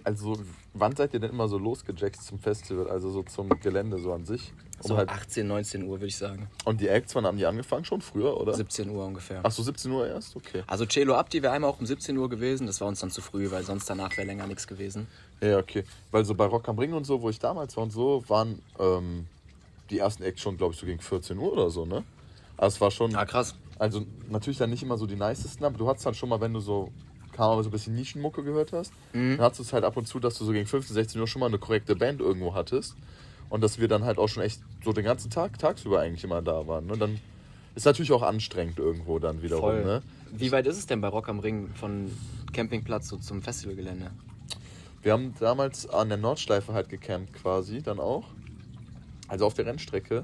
Also, wann seid ihr denn immer so losgejackt zum Festival? Also so zum Gelände so an sich? Um So halt, 18, 19 Uhr würde ich sagen. und die Acts, wann haben die angefangen? Schon früher, oder? 17 Uhr ungefähr. Ach so, 17 Uhr erst? Okay. Also Celo Abdi wäre einmal auch um 17 Uhr gewesen, das war uns dann zu früh, weil sonst danach wäre länger nichts gewesen. Ja, okay. Weil so bei Rock am Ring und so, wo ich damals war und so, waren ähm, die ersten Acts schon, glaube ich, so gegen 14 Uhr oder so, ne? Also es war schon. Ah, krass. Also natürlich dann nicht immer so die nicesten, aber du hattest dann schon mal, wenn du so, kam aber so ein bisschen Nischenmucke gehört hast, Mhm. dann hattest du es halt ab und zu, dass du so gegen 15, 16 Uhr schon mal eine korrekte Band irgendwo hattest. Und dass wir dann halt auch schon echt so den ganzen Tag, tagsüber eigentlich immer da waren. Ne? Dann ist natürlich auch anstrengend irgendwo dann wiederum, ne? Wie weit ist es denn bei Rock am Ring von Campingplatz so zum Festivalgelände? Wir haben damals an der Nordschleife halt gecampt quasi, dann auch. Also auf der Rennstrecke.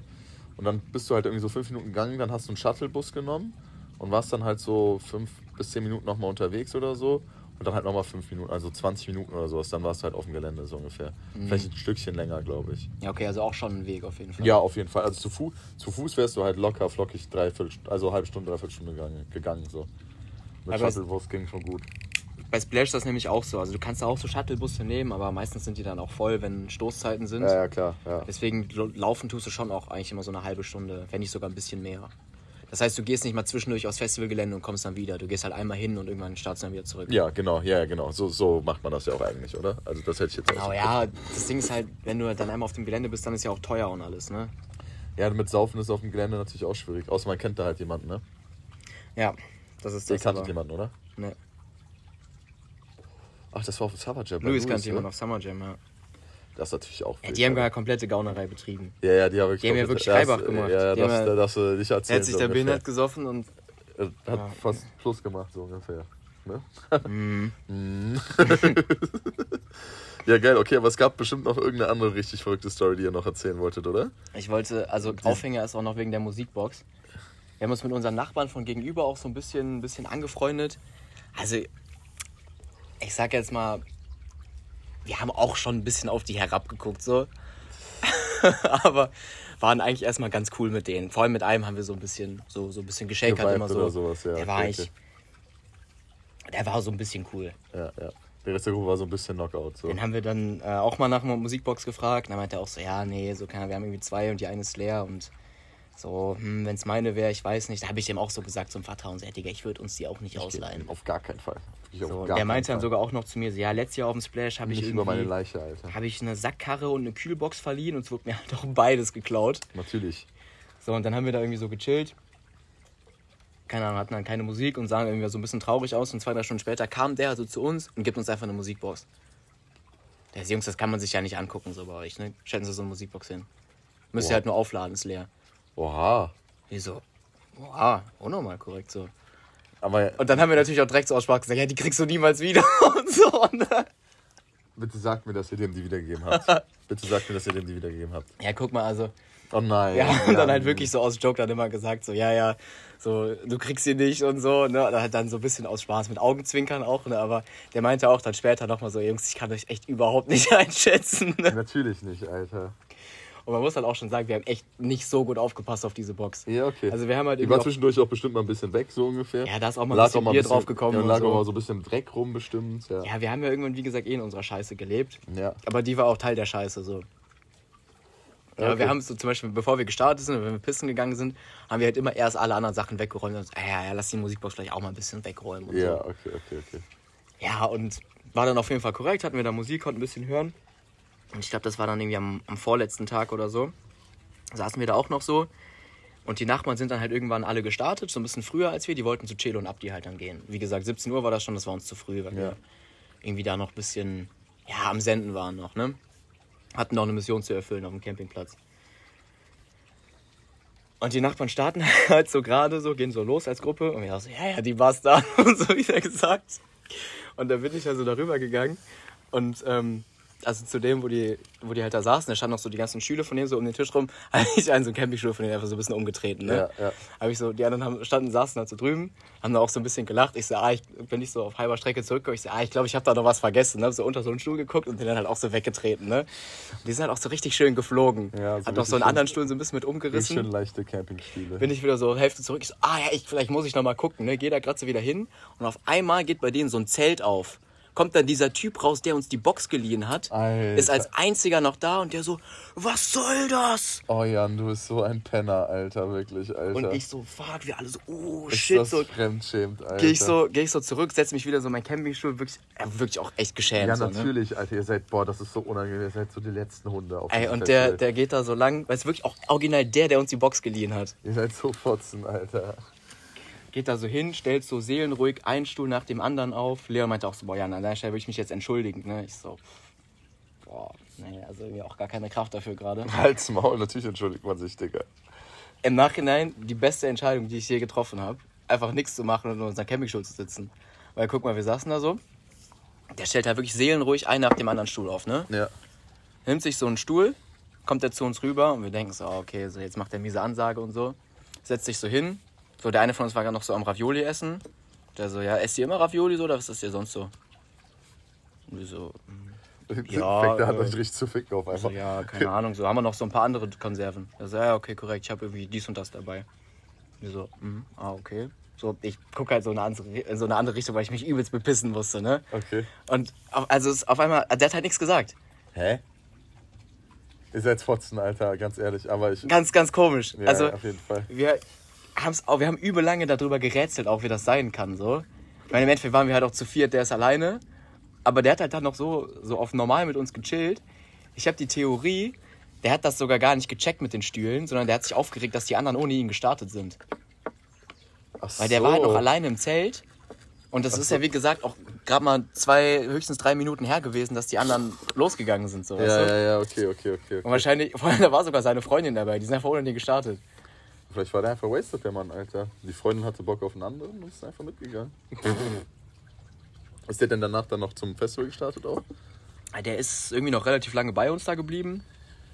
Und dann bist du halt irgendwie so fünf Minuten gegangen, dann hast du einen Shuttlebus genommen und warst dann halt so fünf bis zehn Minuten nochmal unterwegs oder so. Und dann halt nochmal fünf Minuten, also 20 Minuten oder sowas. Dann warst du halt auf dem Gelände so ungefähr. Vielleicht ein Stückchen länger, glaube ich. Ja, okay, also auch schon ein Weg auf jeden Fall. Ja, auf jeden Fall. Also zu, Fu zu Fuß wärst du halt locker, flockig, dreiviertel, also halbe Stunde, dreiviertel Stunde gegangen. gegangen so. Mit Shuttlebus ging schon gut. Bei Splash ist das nämlich auch so. Also du kannst da auch so Shuttlebusse nehmen, aber meistens sind die dann auch voll, wenn Stoßzeiten sind. Ja, ja, klar. Ja. Deswegen laufen tust du schon auch eigentlich immer so eine halbe Stunde, wenn nicht sogar ein bisschen mehr. Das heißt, du gehst nicht mal zwischendurch aufs Festivalgelände und kommst dann wieder. Du gehst halt einmal hin und irgendwann startest du dann wieder zurück. Ja, genau, ja, genau. So, so macht man das ja auch eigentlich, oder? Also das hätte ich jetzt Genau, auch. ja, das Ding ist halt, wenn du dann einmal auf dem Gelände bist, dann ist ja auch teuer und alles, ne? Ja, mit Saufen ist auf dem Gelände natürlich auch schwierig. Außer man kennt da halt jemanden, ne? Ja, das ist Ihr das. kanntet aber- jemanden, oder? Ne. Ach, das war auf Summer Jam. Louis kannte jemand auf Summer Jam, ja. Das ist natürlich auch. ja die haben ja komplette Gaunerei betrieben. Ja, ja, die haben wirklich. Die haben ja wirklich Freibach das- gemacht. Ja, ja, Die das, haben das, darfst du nicht Er erzählen. hat sich so der ungefähr. behindert gesoffen und Er hat Ja. fast Schluss gemacht, so ungefähr. Ne? Mhm. ja, geil, okay, aber es gab bestimmt noch irgendeine andere richtig verrückte Story, die ihr noch erzählen wolltet, oder? ich wollte, also Aufhänger ist auch noch wegen der Musikbox. Wir haben uns mit unseren Nachbarn von gegenüber auch so ein bisschen, ein bisschen angefreundet. Also, ich sag jetzt mal, wir haben auch schon ein bisschen auf die herabgeguckt, so. Aber waren eigentlich erstmal ganz cool mit denen. Vor allem mit einem haben wir so ein bisschen, so, so ein bisschen geschakert immer so. sowas, ja, der war okay, eigentlich, der war so ein bisschen cool. Ja, ja. Der Rest der Gruppe war so ein bisschen Knockout. So. Den haben wir dann äh, auch mal nach einer Musikbox gefragt. Und dann meinte er auch so, ja, nee, so kann wir haben irgendwie zwei und die eine ist leer und so, hm, wenn es meine wäre, ich weiß nicht. Da habe ich dem auch so gesagt zum so, ja, Digga, ich würde uns die auch nicht ausleihen. Auf gar keinen Fall. So, gar der meinte dann sogar auch noch zu mir, so, ja, letztes Jahr auf dem Splash habe ich über meine irgendwie Leiche, Alter. habe ich eine Sackkarre und eine Kühlbox verliehen und es wurde mir halt auch beides geklaut. Natürlich. So, und dann haben wir da irgendwie so gechillt. Keine Ahnung, hatten dann keine Musik und sahen irgendwie so ein bisschen traurig aus. Und zwei, drei Stunden später kam der so zu uns und gibt uns einfach eine Musikbox. Der Jungs, das kann man sich ja nicht angucken, so bei euch, ne? Stellen Sie so eine Musikbox hin. Müsst ihr halt nur aufladen, ist leer. Oha. Wie so? Boah, unnormal korrekt so. Aber Und dann haben wir natürlich auch direkt so aus Spaß gesagt, ja, die kriegst du niemals wieder und so. Und, bitte sagt mir, dass ihr dem die wiedergegeben habt. bitte sagt mir, dass ihr dem die wiedergegeben habt. ja, guck mal, also, Oh nein. Ja, und dann halt wirklich so aus Joke dann immer gesagt, so, ja, ja, so, du kriegst sie nicht und so, ne, oder halt dann so ein bisschen aus Spaß mit Augenzwinkern auch, ne, aber der meinte auch dann später nochmal so, Jungs, ich kann euch echt überhaupt nicht einschätzen, ne? Natürlich nicht, Alter. Und man muss halt auch schon sagen, wir haben echt nicht so gut aufgepasst auf diese Box. Ja, okay. Also wir haben halt Die war zwischendurch auch bestimmt mal ein bisschen weg, so ungefähr. Ja, da ist auch mal ein bisschen auch Bier draufgekommen Ja, und und lag so. auch mal so ein bisschen Dreck rum, bestimmt. Ja. Ja, wir haben ja irgendwann, wie gesagt, eh in unserer Scheiße gelebt. ja. Aber die war auch Teil der Scheiße, so. Ja, aber Okay. wir haben so zum Beispiel, bevor wir gestartet sind, wenn wir pissen gegangen sind, haben wir halt immer erst alle anderen Sachen weggeräumt und ah, ja, ja, lass die Musikbox vielleicht auch mal ein bisschen wegräumen und Ja, so. okay, okay, okay. Ja, und war dann auf jeden Fall korrekt, hatten wir da Musik, konnten ein bisschen hören. Und ich glaube, das war dann irgendwie am, am vorletzten Tag oder so. Saßen wir da auch noch so. Und die Nachbarn sind dann halt irgendwann alle gestartet, so ein bisschen früher als wir. Die wollten zu Chelo und Abdi halt dann gehen. Wie gesagt, 17 Uhr war das schon, das war uns zu früh, weil Ja. wir irgendwie da noch ein bisschen, ja, am Senden waren noch, ne? Hatten noch eine Mission zu erfüllen auf dem Campingplatz. Und die Nachbarn starten halt so gerade so, gehen so los als Gruppe. Und wir auch so, ja, ja, die war's da. Und so wieder gesagt. Und dann bin ich also darüber gegangen. Und ähm, also zu dem, wo die, wo die halt da saßen, da standen noch so die ganzen Stühle von denen so um den Tisch rum, habe ich einen so einen Campingstuhl von denen einfach so ein bisschen umgetreten. Ne? Ja, ja. Habe ich so, die anderen haben, standen, saßen halt so drüben, haben da auch so ein bisschen gelacht. Ich so, ah, ich, bin ich so auf halber Strecke zurückgekommen, ich so, ah, ich glaube, ich habe da noch was vergessen. Ne? Hab so unter so einen Stuhl geguckt und den dann halt auch so weggetreten. Ne? Und die sind halt auch so richtig schön geflogen. Ja, so Hat noch so einen anderen Stuhl so ein bisschen mit umgerissen schön leichte Campingstile. bin ich wieder so Hälfte zurück. Ich so, ah ja, ich, vielleicht muss ich noch mal gucken. Ne? Geh da gerade so wieder hin. Und auf einmal geht bei denen so ein Zelt auf. Kommt dann dieser Typ raus, der uns die Box geliehen hat. Alter. Ist als einziger noch da und der so, was soll das? Oh Jan, du bist so ein Penner, Alter, wirklich, Alter. Und ich so, fuck, wir alle so, oh ist shit. das So, fremdschämt, Alter. Gehe ich, so, geh ich so zurück, setze mich wieder so in meinen Campingstuhl, wirklich, äh, wirklich auch echt geschämt. Ja, so, ne? natürlich, Alter, ihr seid, boah, das ist so unangenehm, ihr seid so die letzten Hunde auf Ey, und der, der geht da so lang, weil es wirklich auch original der, der uns die Box geliehen hat. Ihr seid so Fotzen, Alter. Geht da so hin, stellt so seelenruhig einen Stuhl nach dem anderen auf. Leon meinte auch so, boah, Jan, an deiner Stelle würde ich mich jetzt entschuldigen. Ne? Ich so, boah, nee, also irgendwie auch gar keine Kraft dafür gerade. Halt's Maul, natürlich entschuldigt man sich, Digga. Im Nachhinein die beste Entscheidung, die ich je getroffen habe, einfach nichts zu machen und in unserer Campingstuhl zu sitzen. Weil guck mal, wir saßen da so. Der stellt halt wirklich seelenruhig einen nach dem anderen Stuhl auf, ne? Ja. Nimmt sich so einen Stuhl, kommt er zu uns rüber und wir denken so, okay, so jetzt macht er miese Ansage und so. Setzt sich so hin. So, der eine von uns war gerade noch so am Ravioli essen. Der so, ja, esst ihr immer Ravioli so oder was ist ihr sonst so? Und wir so, Ja, Fängt er an, äh, euch richtig zu ficken auf so, einmal. ja, keine Ahnung, so haben wir noch so ein paar andere Konserven. Er so, ja, okay, korrekt, ich habe irgendwie dies und das dabei. Wir so, mhm, ah, okay. So, ich gucke halt so eine andere, in so eine andere Richtung, weil ich mich übelst bepissen musste, ne? Okay. Und auf, also es, auf einmal, der hat halt nichts gesagt. Hä? Ihr seid Fotzen, Alter, ganz ehrlich. Aber ich. Ganz, ganz komisch. Ja, also, auf jeden Fall. wir, haben's auch, wir haben übel lange darüber gerätselt, auch wie das sein kann, so. Ich meine, im Endeffekt waren wir halt auch zu viert, der ist alleine. Aber der hat halt dann noch so, so auf normal mit uns gechillt. Ich habe die Theorie, der hat das sogar gar nicht gecheckt mit den Stühlen, sondern der hat sich aufgeregt, dass die anderen ohne ihn gestartet sind. Ach Weil der so. war halt noch alleine im Zelt. Und das Ach ist so. ja, wie gesagt, auch gerade mal zwei, höchstens drei Minuten her gewesen, dass die anderen losgegangen sind. So, weißt Ja, du? ja, ja, okay, okay, okay. Und okay. wahrscheinlich, vor allem, da war sogar seine Freundin dabei, die sind einfach ohne den gestartet. Vielleicht war der einfach wasted, der Mann, Alter. Die Freundin hatte Bock auf einen anderen und ist einfach mitgegangen. ist der denn danach dann noch zum Festival gestartet auch? Der ist irgendwie noch relativ lange bei uns da geblieben.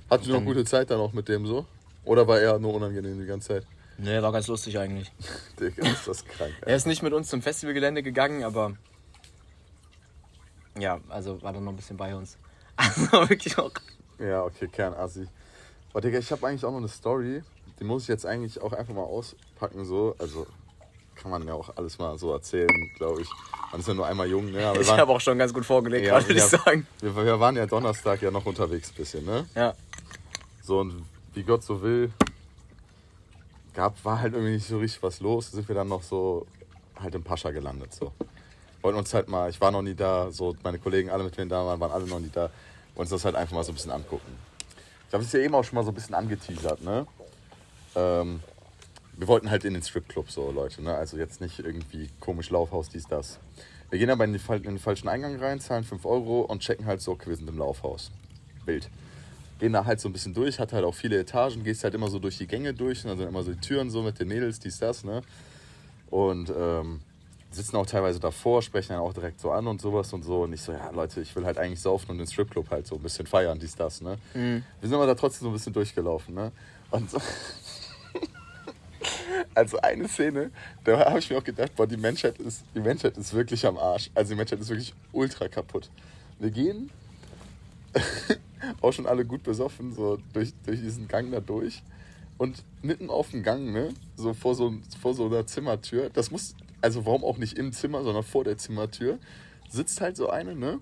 Hatte noch gute Zeit dann auch mit dem so? Oder war er nur unangenehm die ganze Zeit? Nee, war ganz lustig eigentlich. Digga, ist das krank. Alter. Er ist nicht mit uns zum Festivalgelände gegangen, aber ja, also war dann noch ein bisschen bei uns. Also wirklich auch. Ja, okay, Kernassi. Aber Digga, ich habe eigentlich auch noch eine Story. Die muss ich jetzt eigentlich auch einfach mal auspacken, so. Also kann man ja auch alles mal so erzählen, glaube ich. Man ist ja nur einmal jung, ne? Aber Ich habe auch schon ganz gut vorgelegt, Ja, gerade würde ich sagen. wir, wir waren ja Donnerstag ja noch unterwegs ein bisschen, ne? Ja. So, und wie Gott so will, gab, war halt irgendwie nicht so richtig was los. Sind wir dann noch so halt im Pascha gelandet. So. Wollten uns halt mal, ich war noch nie da, so meine Kollegen alle mit denen da waren, waren alle noch nie da. Uns das halt einfach mal so ein bisschen angucken. Ich habe es ja eben auch schon mal so ein bisschen angeteasert, ne? Ähm, wir wollten halt in den Stripclub so, Leute, ne? Also jetzt nicht irgendwie komisch Laufhaus, dies, das. Wir gehen aber in, Fal- in den falschen Eingang rein, zahlen 5 Euro und checken halt so, okay, wir sind im Laufhaus. Bild gehen da halt so ein bisschen durch, hat halt auch viele Etagen, gehst halt immer so durch die Gänge durch, und dann sind immer so die Türen so mit den Mädels, dies, das, ne? Und ähm, sitzen auch teilweise davor, sprechen dann auch direkt so an und sowas und so. Und ich so, ja Leute, ich will halt eigentlich saufen und den Stripclub halt so ein bisschen feiern, dies, das, ne? Wir sind aber da trotzdem so ein bisschen durchgelaufen, ne? Und so, also eine Szene, da habe ich mir auch gedacht, boah, die Menschheit, ist, die Menschheit ist wirklich am Arsch. Also die Menschheit ist wirklich ultra kaputt. Wir gehen auch schon alle gut besoffen, so durch, durch diesen Gang da durch. Und mitten auf dem Gang, ne, so vor so, vor so einer Zimmertür, das muss, also warum auch nicht im Zimmer, sondern vor der Zimmertür, sitzt halt so eine, ne,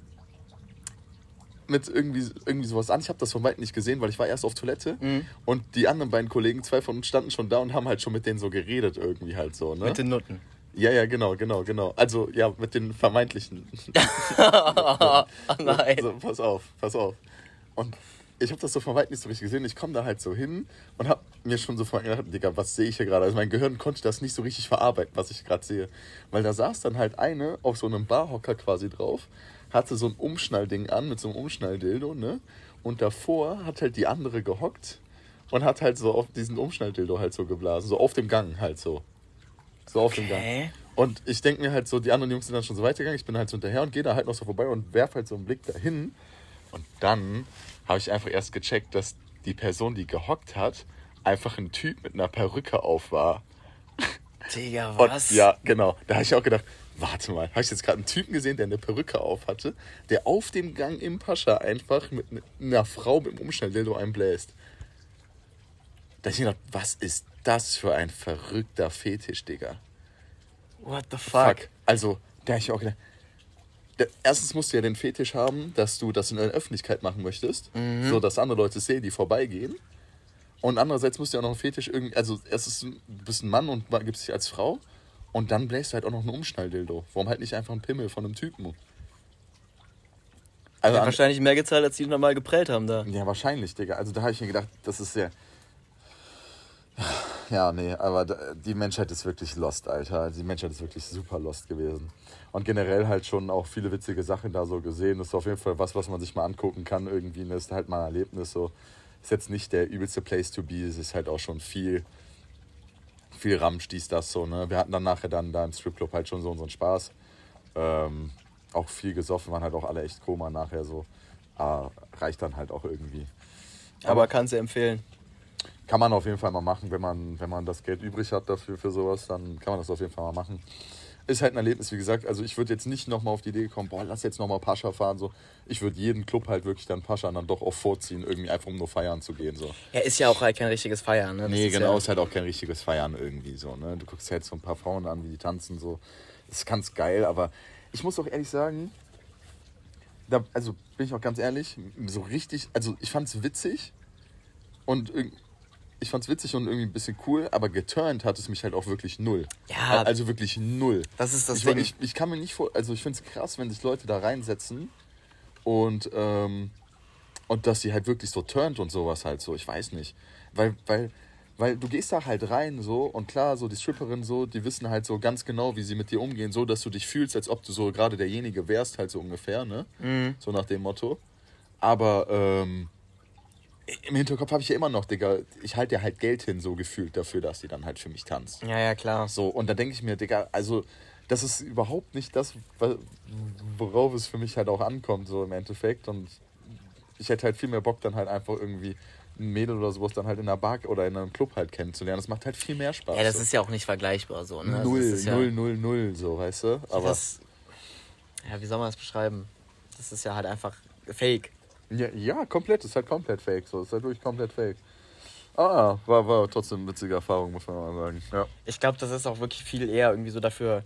mit irgendwie, irgendwie sowas an. Ich habe das von weitem nicht gesehen, weil ich war erst auf Toilette und die anderen beiden Kollegen, zwei von uns standen schon da und haben halt schon mit denen so geredet irgendwie halt so, ne? Mit den Nutten. ja, ja, genau, genau, genau. Also, ja, mit den vermeintlichen Oh nein. so, pass auf, pass auf. Und ich habe das so von weitem nicht so richtig gesehen. Ich komme da halt so hin und habe mir schon so vorhin gedacht, Digga, was sehe ich hier gerade? Also mein Gehirn konnte das nicht so richtig verarbeiten, was ich gerade sehe. Weil da saß dann halt eine auf so einem Barhocker quasi drauf, hatte so ein Umschnallding an mit so einem Umschnalldildo, ne? Und davor hat halt die andere gehockt und hat halt so auf diesen Umschnalldildo halt so geblasen. So auf dem Gang halt so. So auf dem Gang. Okay. Und ich denke mir halt so, die anderen Jungs sind dann schon so weitergegangen. Ich bin halt so hinterher und gehe da halt noch so vorbei und werfe halt so einen Blick dahin. Und dann habe ich einfach erst gecheckt, dass die Person, die gehockt hat, einfach ein Typ mit einer Perücke auf war. Digga, Und was? ja, genau. Da habe ich auch gedacht, warte mal, habe ich jetzt gerade einen Typen gesehen, der eine Perücke auf hatte, der auf dem Gang im Pascha einfach mit ne- einer Frau mit dem Umschnalldildo einbläst. Da ich mir gedacht, was ist das für ein verrückter Fetisch, Digga? What the fuck? Fuck. Also, da hab ich auch gedacht. Da, erstens musst du ja den Fetisch haben, dass du das in der Öffentlichkeit machen möchtest, so dass andere Leute sehen, die vorbeigehen. Und andererseits musst du ja auch noch einen Fetisch irgendwie, also erstens, du bist ein Mann und gibst dich als Frau und dann bläst du halt auch noch einen Umschnalldildo. Warum halt nicht einfach ein Pimmel von einem Typen? Also Ja, wahrscheinlich mehr gezahlt, als die normal geprellt haben da. ja, wahrscheinlich, Digga. Also da habe ich mir gedacht, das ist ja. Ja, nee, aber die Menschheit ist wirklich lost, Alter. Die Menschheit ist wirklich super lost gewesen. Und generell halt schon auch viele witzige Sachen da so gesehen. Das ist auf jeden Fall was, was man sich mal angucken kann irgendwie. Das ist halt mal ein Erlebnis so. Ist jetzt nicht der übelste Place to be. Es ist halt auch schon viel, viel Ramsch, dies, das so, ne. Wir hatten dann nachher dann da im Stripclub halt schon so unseren Spaß. Ähm, auch viel gesoffen, waren halt auch alle echt Koma nachher so. Aber reicht dann halt auch irgendwie. Aber kannst du empfehlen. Kann man auf jeden Fall mal machen, wenn man, wenn man das Geld übrig hat dafür für sowas, dann kann man das auf jeden Fall mal machen. Ist halt ein Erlebnis, wie gesagt. Also ich würde jetzt nicht nochmal auf die Idee kommen, boah, lass jetzt nochmal Pascha fahren. So. Ich würde jeden Club halt wirklich dann Pascha dann doch auch vorziehen, irgendwie einfach um nur feiern zu gehen. So. Ja, ist ja auch halt kein richtiges Feiern. Ne? Das Nee, ist genau, Ja, ist halt auch kein richtiges Feiern irgendwie so. Ne? Du guckst halt so ein paar Frauen an, wie die tanzen so. Das ist ganz geil, aber ich muss auch ehrlich sagen, da, also bin ich auch ganz ehrlich, so richtig, also ich fand's witzig und irg- ich fand's witzig und irgendwie ein bisschen cool, aber geturnt hat es mich halt auch wirklich null. Ja. Also wirklich null. Das ist das ich, Ding. Ich, ich kann mir nicht vor, also ich find's krass, wenn sich Leute da reinsetzen und, ähm, und dass sie halt wirklich so turnt und sowas halt so, ich weiß nicht. Weil, weil, weil du gehst da halt rein so und klar, so die Stripperinnen so, die wissen halt so ganz genau, wie sie mit dir umgehen, so dass du dich fühlst, als ob du so gerade derjenige wärst, halt so ungefähr, ne? So nach dem Motto. Aber ähm, im Hinterkopf habe ich ja immer noch, Digga, ich halte ja halt Geld hin, so gefühlt dafür, dass sie dann halt für mich tanzt. ja, ja, klar. So, und da denke ich mir, Digga, also das ist überhaupt nicht das, worauf es für mich halt auch ankommt, so im Endeffekt. Und ich hätte halt viel mehr Bock, dann halt einfach irgendwie ein Mädel oder sowas dann halt in einer Bar oder in einem Club halt kennenzulernen. Das macht halt viel mehr Spaß. Ja, das so. ist ja auch nicht vergleichbar so. Ne? Also null, das ist ja, null, null, null, so, weißt du? Aber Das, ja, wie soll man das beschreiben? Das ist ja halt einfach fake. Ja, ja, komplett, ist halt komplett fake, so, ist halt wirklich komplett fake. Ah, war, war trotzdem eine witzige Erfahrung, muss man mal sagen. Ja. Ich glaube, das ist auch wirklich viel eher irgendwie so dafür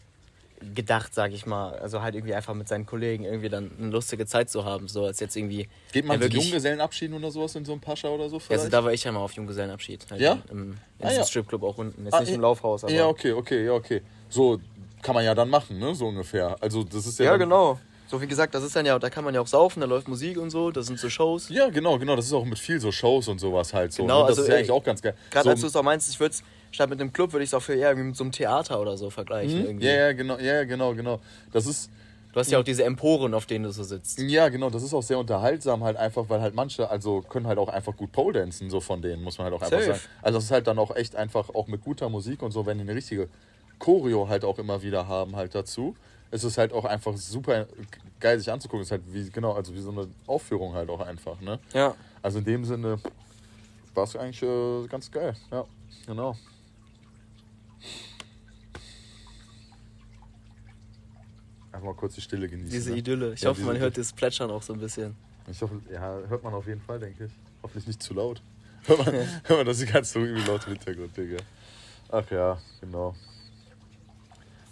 gedacht, sag ich mal. Also halt irgendwie einfach mit seinen Kollegen irgendwie dann eine lustige Zeit zu haben, so als jetzt irgendwie. Geht man ja, wirklich- Junggesellenabschieden oder sowas in so einem Pascha oder so Ja, vielleicht? also da war ich ja mal auf Junggesellenabschied. Halt Ja? Im, im, in Ah, diesem ja. Stripclub auch unten. Jetzt Ah, nicht im ja. Laufhaus, aber. Ja, okay, okay, ja, okay. So kann man ja dann machen, ne? So ungefähr. Also das ist ja. Ja, dann, genau. So wie gesagt, das ist dann ja, da kann man ja auch saufen, da läuft Musik und so, das sind so Shows. Ja, genau, genau. Das ist auch mit viel so Shows und sowas halt so. Genau, ne? Das also, ist ja ey, eigentlich auch ganz geil. Gerade so, als du es auch meinst, ich würde es, statt mit einem Club, würde ich es auch viel eher mit so einem Theater oder so vergleichen. hm? Irgendwie. Ja, ja, genau, ja, genau, genau. Das ist. Du hast ja auch diese Emporen, auf denen du so sitzt. Ja, genau, das ist auch sehr unterhaltsam halt einfach, weil halt manche, also können halt auch einfach gut Pole dancen, so von denen, muss man halt auch einfach Safe. sagen. Also das ist halt dann auch echt einfach, auch mit guter Musik und so, wenn die eine richtige Choreo halt auch immer wieder haben halt dazu, ist es halt auch einfach super geil sich anzugucken. ist halt wie, genau, also wie so eine Aufführung halt auch einfach, ne? Ja. Also in dem Sinne war es eigentlich äh, ganz geil, ja, genau. Einfach mal kurz die Stille genießen. Diese ne? Idylle. Ich Ja, hoffe, man hört das Plätschern auch so ein bisschen. Ich hoffe, ja, hört man auf jeden Fall, denke ich. Hoffentlich nicht zu laut. Hört man, hört man das die ganze so übel laut im Hintergrund, Digga. Ach ja, genau.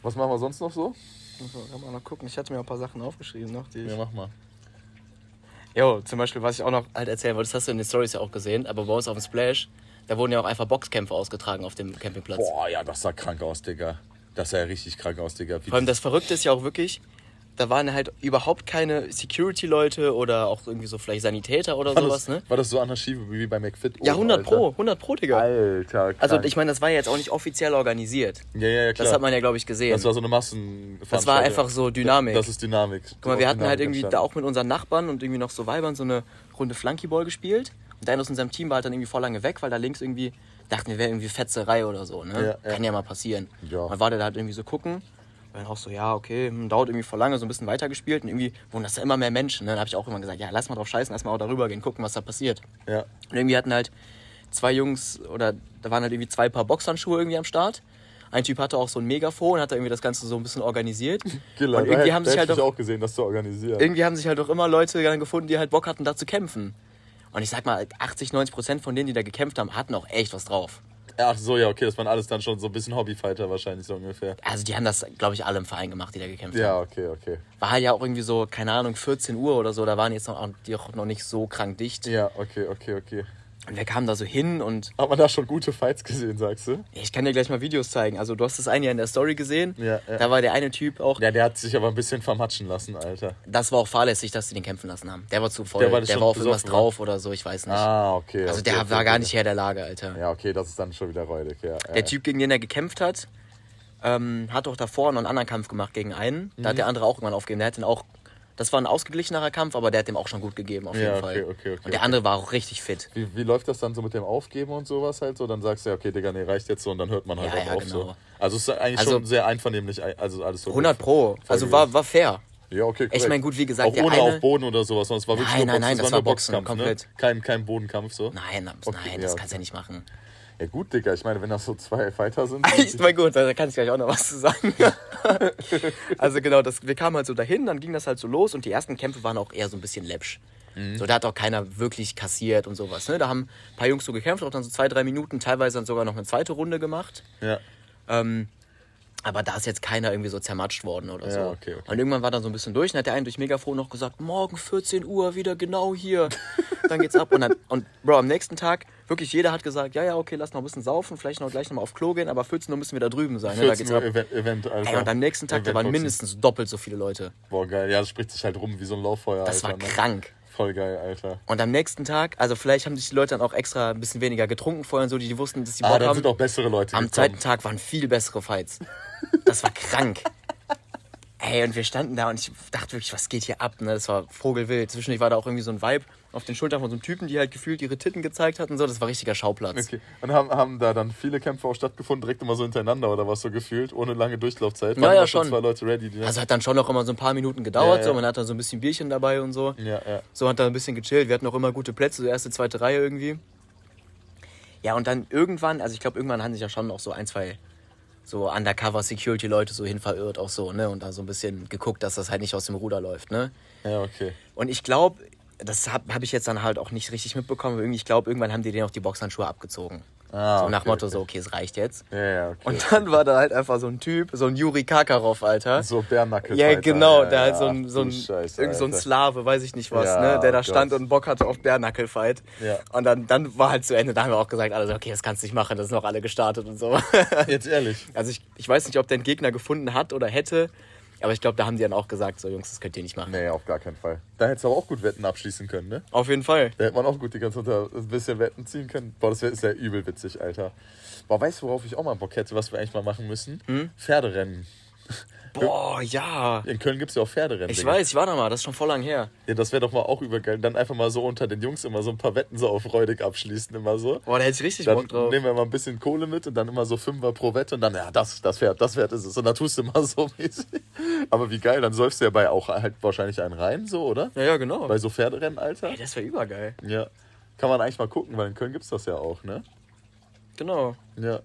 Was machen wir sonst noch so? Also, kann man noch gucken. Ich hatte mir auch ein paar Sachen aufgeschrieben noch. Die ich Ja, mach mal. Jo, zum Beispiel, was ich auch noch halt erzählen wollte, das hast du in den Stories ja auch gesehen, aber bei uns auf dem Splash, da wurden ja auch einfach Boxkämpfe ausgetragen auf dem Campingplatz. Boah, ja, das sah krank aus, Digga. Das sah ja richtig krank aus, Digga. Wie Vor allem das Verrückte ist ja auch wirklich, da waren halt überhaupt keine Security-Leute oder auch irgendwie so vielleicht Sanitäter oder war, sowas, das, ne? war das so Anarchie wie bei McFit? Ja, oben, 100 Alter? Pro, 100 Pro, Digga. Alter, krank. Also ich meine, das war ja jetzt auch nicht offiziell organisiert. ja, ja, ja, klar. Das hat man ja, glaube ich, gesehen. Das war so eine Massen. Das war einfach so Dynamik. Das ist Dynamik. Guck mal, wir hatten halt irgendwie da auch mit unseren Nachbarn und irgendwie noch so Weibern so eine Runde Flunkyball gespielt. Und einer aus unserem Team war halt dann irgendwie voll lange weg, weil da links irgendwie dachten wir, wäre irgendwie Fetzerei oder so, ne? Ja. Kann ja mal passieren. Ja. Man war da halt irgendwie so gucken. Dann auch so, ja, okay, hm, dauert irgendwie voll lange, so ein bisschen weitergespielt. Und irgendwie wurden das ja immer mehr Menschen. Ne? Dann habe ich auch immer gesagt, ja, lass mal drauf scheißen, lass mal auch darüber gehen, gucken, was da passiert. Ja. Und irgendwie hatten halt zwei Jungs, oder da waren halt irgendwie zwei Paar Boxhandschuhe irgendwie am Start. Ein Typ hatte auch so ein Megafon, hat da irgendwie das Ganze so ein bisschen organisiert. Giller, und irgendwie da, haben da sich halt auch auch gesehen, das zu organisieren. irgendwie haben sich halt auch immer Leute gefunden, die halt Bock hatten, da zu kämpfen. Und ich sag mal, 80, 90 Prozent von denen, die da gekämpft haben, hatten auch echt was drauf. Ach so, ja, okay, das waren alles dann schon so ein bisschen Hobbyfighter wahrscheinlich so ungefähr. Also die haben das, glaube ich, alle im Verein gemacht, die da gekämpft Ja, haben. okay, okay. War halt ja auch irgendwie so, keine Ahnung, 14 Uhr oder so, da waren jetzt noch, die auch noch nicht so krank dicht. Ja, okay, okay, okay. Und wir kamen da so hin und Hat man da schon gute Fights gesehen, sagst du? ich kann dir gleich mal Videos zeigen. Also du hast das eine ja in der Story gesehen. Ja, ja. Da war der eine Typ auch, Ja, der hat sich aber ein bisschen vermatschen lassen, Alter. das war auch fahrlässig, dass sie den kämpfen lassen haben. Der war zu voll, Der der war war, das schon auf irgendwas besoffen, drauf oder so, ich weiß nicht. Ah, okay. also okay, der okay, war okay. gar nicht her der Lage, Alter. Ja, okay, das ist dann schon wieder räudig, ja. Der Typ, gegen den er gekämpft hat, ähm, hat auch davor noch einen anderen Kampf gemacht gegen einen. Da Mhm. hat der andere auch irgendwann aufgegeben. Der hat den auch, das war ein ausgeglichenerer Kampf, aber der hat dem auch schon gut gegeben, auf Ja, jeden okay, Fall. okay, okay, und der okay. andere war auch richtig fit. Wie, wie läuft das dann so mit dem Aufgeben und sowas halt so? Dann sagst du ja, okay, Digga, nee, reicht jetzt so und dann hört man halt Ja, auch ja, auf genau. so. Also es ist eigentlich Also- schon sehr einvernehmlich, also alles so. 100 Pro. Also war, war fair. Ja, okay, korrekt. Ich mein, gut, wie gesagt, Auch der ohne eine- auf Boden oder sowas, sondern es war wirklich Nein, nur nein, Box, nein, das war Boxen, Boxkampf, komplett. Ne? Kein, kein Bodenkampf so. Nein, das- Okay, nein, ja, das okay. kannst du ja nicht machen. Ja gut, Digga, ich meine, wenn das so zwei Fighter sind. Ich mein gut, da kann ich gleich auch noch was zu sagen. also genau, das, wir kamen halt so dahin, dann ging das halt so los und die ersten Kämpfe waren auch eher so ein bisschen läppsch. Mhm. So, da hat auch keiner wirklich kassiert und sowas. Ne? Da haben ein paar Jungs so gekämpft, auch dann so zwei, drei Minuten, teilweise dann sogar noch eine zweite Runde gemacht. ja. Ähm, aber da ist jetzt keiner irgendwie so zermatscht worden oder so. Ja, okay, okay. Und irgendwann war dann so ein bisschen durch und hat der eine durch Megafon noch gesagt, morgen 14 Uhr wieder genau hier. dann geht's ab. Und, dann, und Bro, am nächsten Tag Wirklich, jeder hat gesagt, ja, ja, okay, lass noch ein bisschen saufen, vielleicht noch gleich noch mal auf Klo gehen, aber 14 Uhr müssen wir da drüben sein. Ne? Da 14 geht's Uhr ab. Event, Event Alter. Ey, und am nächsten Tag, da waren mindestens doppelt so viele Leute. Boah, geil. Ja, das spricht sich halt rum wie so ein Lauffeuer, Das Alter. war ne? krank. Voll geil, Alter. Und am nächsten Tag, also vielleicht haben sich die Leute dann auch extra ein bisschen weniger getrunken vorher und so, die, die wussten, dass die Ah, Bock da haben. sind auch bessere Leute Am gekommen. zweiten Tag waren viel bessere Fights. Das war krank. Ey, und wir standen da und ich dachte wirklich, was geht hier ab? Ne? Das war vogelwild. Zwischendurch war da auch irgendwie so ein Vibe auf den Schultern von so einem Typen, die halt gefühlt ihre Titten gezeigt hatten. So, das war richtiger Schauplatz. Okay. Und haben, haben da dann viele Kämpfe auch stattgefunden, direkt immer so hintereinander oder was so gefühlt, ohne lange Durchlaufzeit. Ja, ja, schon. zwei Leute ready, Also hat dann schon noch immer so ein paar Minuten gedauert. Ja, ja. So, man hat dann so ein bisschen Bierchen dabei und so. ja, ja. So hat da ein bisschen gechillt. Wir hatten auch immer gute Plätze, so erste, zweite Reihe irgendwie. Ja, und dann irgendwann, also ich glaube, irgendwann haben sich ja schon noch so ein, zwei so Undercover-Security-Leute so hin verirrt, auch so, ne? Und da so ein bisschen geguckt, dass das halt nicht aus dem Ruder läuft, ne? Ja, okay. Und ich glaube, das habe hab ich jetzt dann halt auch nicht richtig mitbekommen. irgendwie, Ich glaube, irgendwann haben die denen auch die Boxhandschuhe abgezogen. Ah, so nach okay, Motto, okay. so, okay, es reicht jetzt. Ja, ja, okay. Und dann war da halt einfach so ein Typ, so ein Juri Kakarov, Alter. so Bärnackel. Ja, genau, ja, der halt so ein, so ein, Scheiße, irgend so ein. Slave, weiß ich nicht was, ne, der da Gott. stand und Bock hatte auf Bärnackel-Fight. Ja. Und dann, dann war halt zu Ende, da haben wir auch gesagt, alle so, okay, das kannst du nicht machen, das sind auch alle gestartet und so. Jetzt ehrlich. Also ich, ich weiß nicht, ob der einen Gegner gefunden hat oder hätte, aber ich glaube, da haben die dann auch gesagt, so Jungs, das könnt ihr nicht machen. Nee, auf gar keinen Fall. Da hättest du aber auch gut Wetten abschließen können, ne? Auf jeden Fall. Da hätte man auch gut die ganze Zeit ein bisschen Wetten ziehen können. Boah, das wär- ist ja übel witzig, Alter. Boah, weißt du, worauf ich auch mal Bock hätte, was wir eigentlich mal machen müssen? Hm? Pferderennen. Boah, ja. In Köln gibt es ja auch Pferderennen. Ich Digga. weiß, ich war da mal, das ist schon voll lang her. Ja, das wäre doch mal auch übergeil. Dann einfach mal so unter den Jungs immer so ein paar Wetten so auf freudig abschließen, immer so. Boah, da hätte ich richtig Dann Bock drauf. nehmen wir mal ein bisschen Kohle mit und dann immer so Fünfer pro Wette und dann, ja, das, das Pferd, das Pferd ist es. Und dann tust du immer so mäßig. Aber wie geil, dann säufst du ja bei auch halt wahrscheinlich einen rein, so, oder? Ja, ja, genau. Bei so Pferderennen, Alter. Ey, das wäre übergeil. Ja. Kann man eigentlich mal gucken, weil in Köln gibt's das ja auch, ne? Genau. Ja.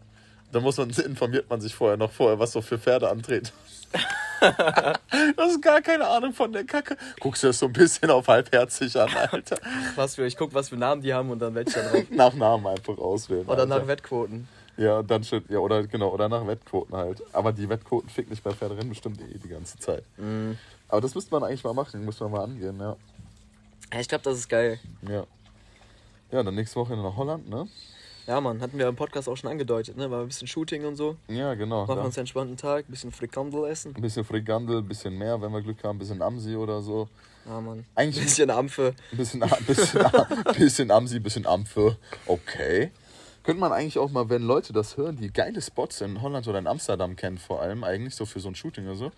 Da muss man, informiert man sich vorher noch vorher, was so für Pferde antreten. das ist gar keine Ahnung von der Kacke. Guckst du das so ein bisschen auf halbherzig an, Alter. Was für, ich guck, was für Namen die haben und dann wette ich da drauf. Nach Namen einfach auswählen. Oder nach Alter. Wettquoten. Ja, dann steht, ja, oder genau, oder nach Wettquoten halt. Aber die Wettquoten ficken nicht bei Pferderennen bestimmt eh die ganze Zeit. Mhm. Aber das müsste man eigentlich mal machen, muss man mal angehen, ja. Ja, ich glaube, das ist geil. Ja. Ja, dann nächste Woche nach Holland, ne? Ja, Mann, hatten wir im Podcast auch schon angedeutet, ne? War ein bisschen Shooting und so. Ja, genau. Machen Da. uns einen entspannten Tag, ein bisschen Frikandel essen. Ein bisschen Frikandel, ein bisschen mehr, wenn wir Glück haben, ein bisschen Amsi oder so. Ja, Mann. Eigentlich- Ein bisschen Ampfe. Ein bisschen, bisschen, bisschen Amsi, ein bisschen Ampfe. Okay. Könnte man eigentlich auch mal, wenn Leute das hören, die geile Spots in Holland oder in Amsterdam kennen, vor allem, eigentlich so für so ein Shooting oder so,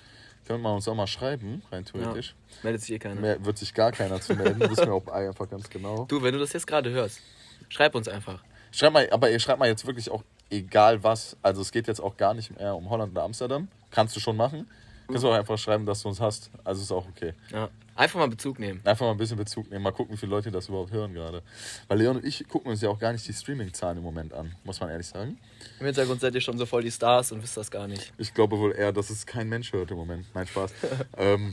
könnte man uns auch mal schreiben, rein Ja. theoretisch. Meldet sich eh keiner. Mehr wird sich gar keiner zu melden, wissen wir auch einfach ganz genau. Du, wenn du das jetzt gerade hörst, schreib uns einfach. Schreibt mal, aber ihr schreibt mal jetzt wirklich auch egal was. Also es geht jetzt auch gar nicht mehr um Holland oder Amsterdam. Kannst du schon machen. Kannst du auch einfach schreiben, dass du uns hast. Also ist auch okay. Ja. Einfach mal Bezug nehmen. Einfach mal ein bisschen Bezug nehmen, mal gucken, wie viele Leute das überhaupt hören gerade. Weil Leon und ich gucken uns ja auch gar nicht die Streaming-Zahlen im Moment an, muss man ehrlich sagen. Im Hintergrund seid ihr schon so voll die Stars und wisst das gar nicht. Ich glaube wohl eher, dass es kein Mensch hört im Moment. Nein, Spaß. ähm,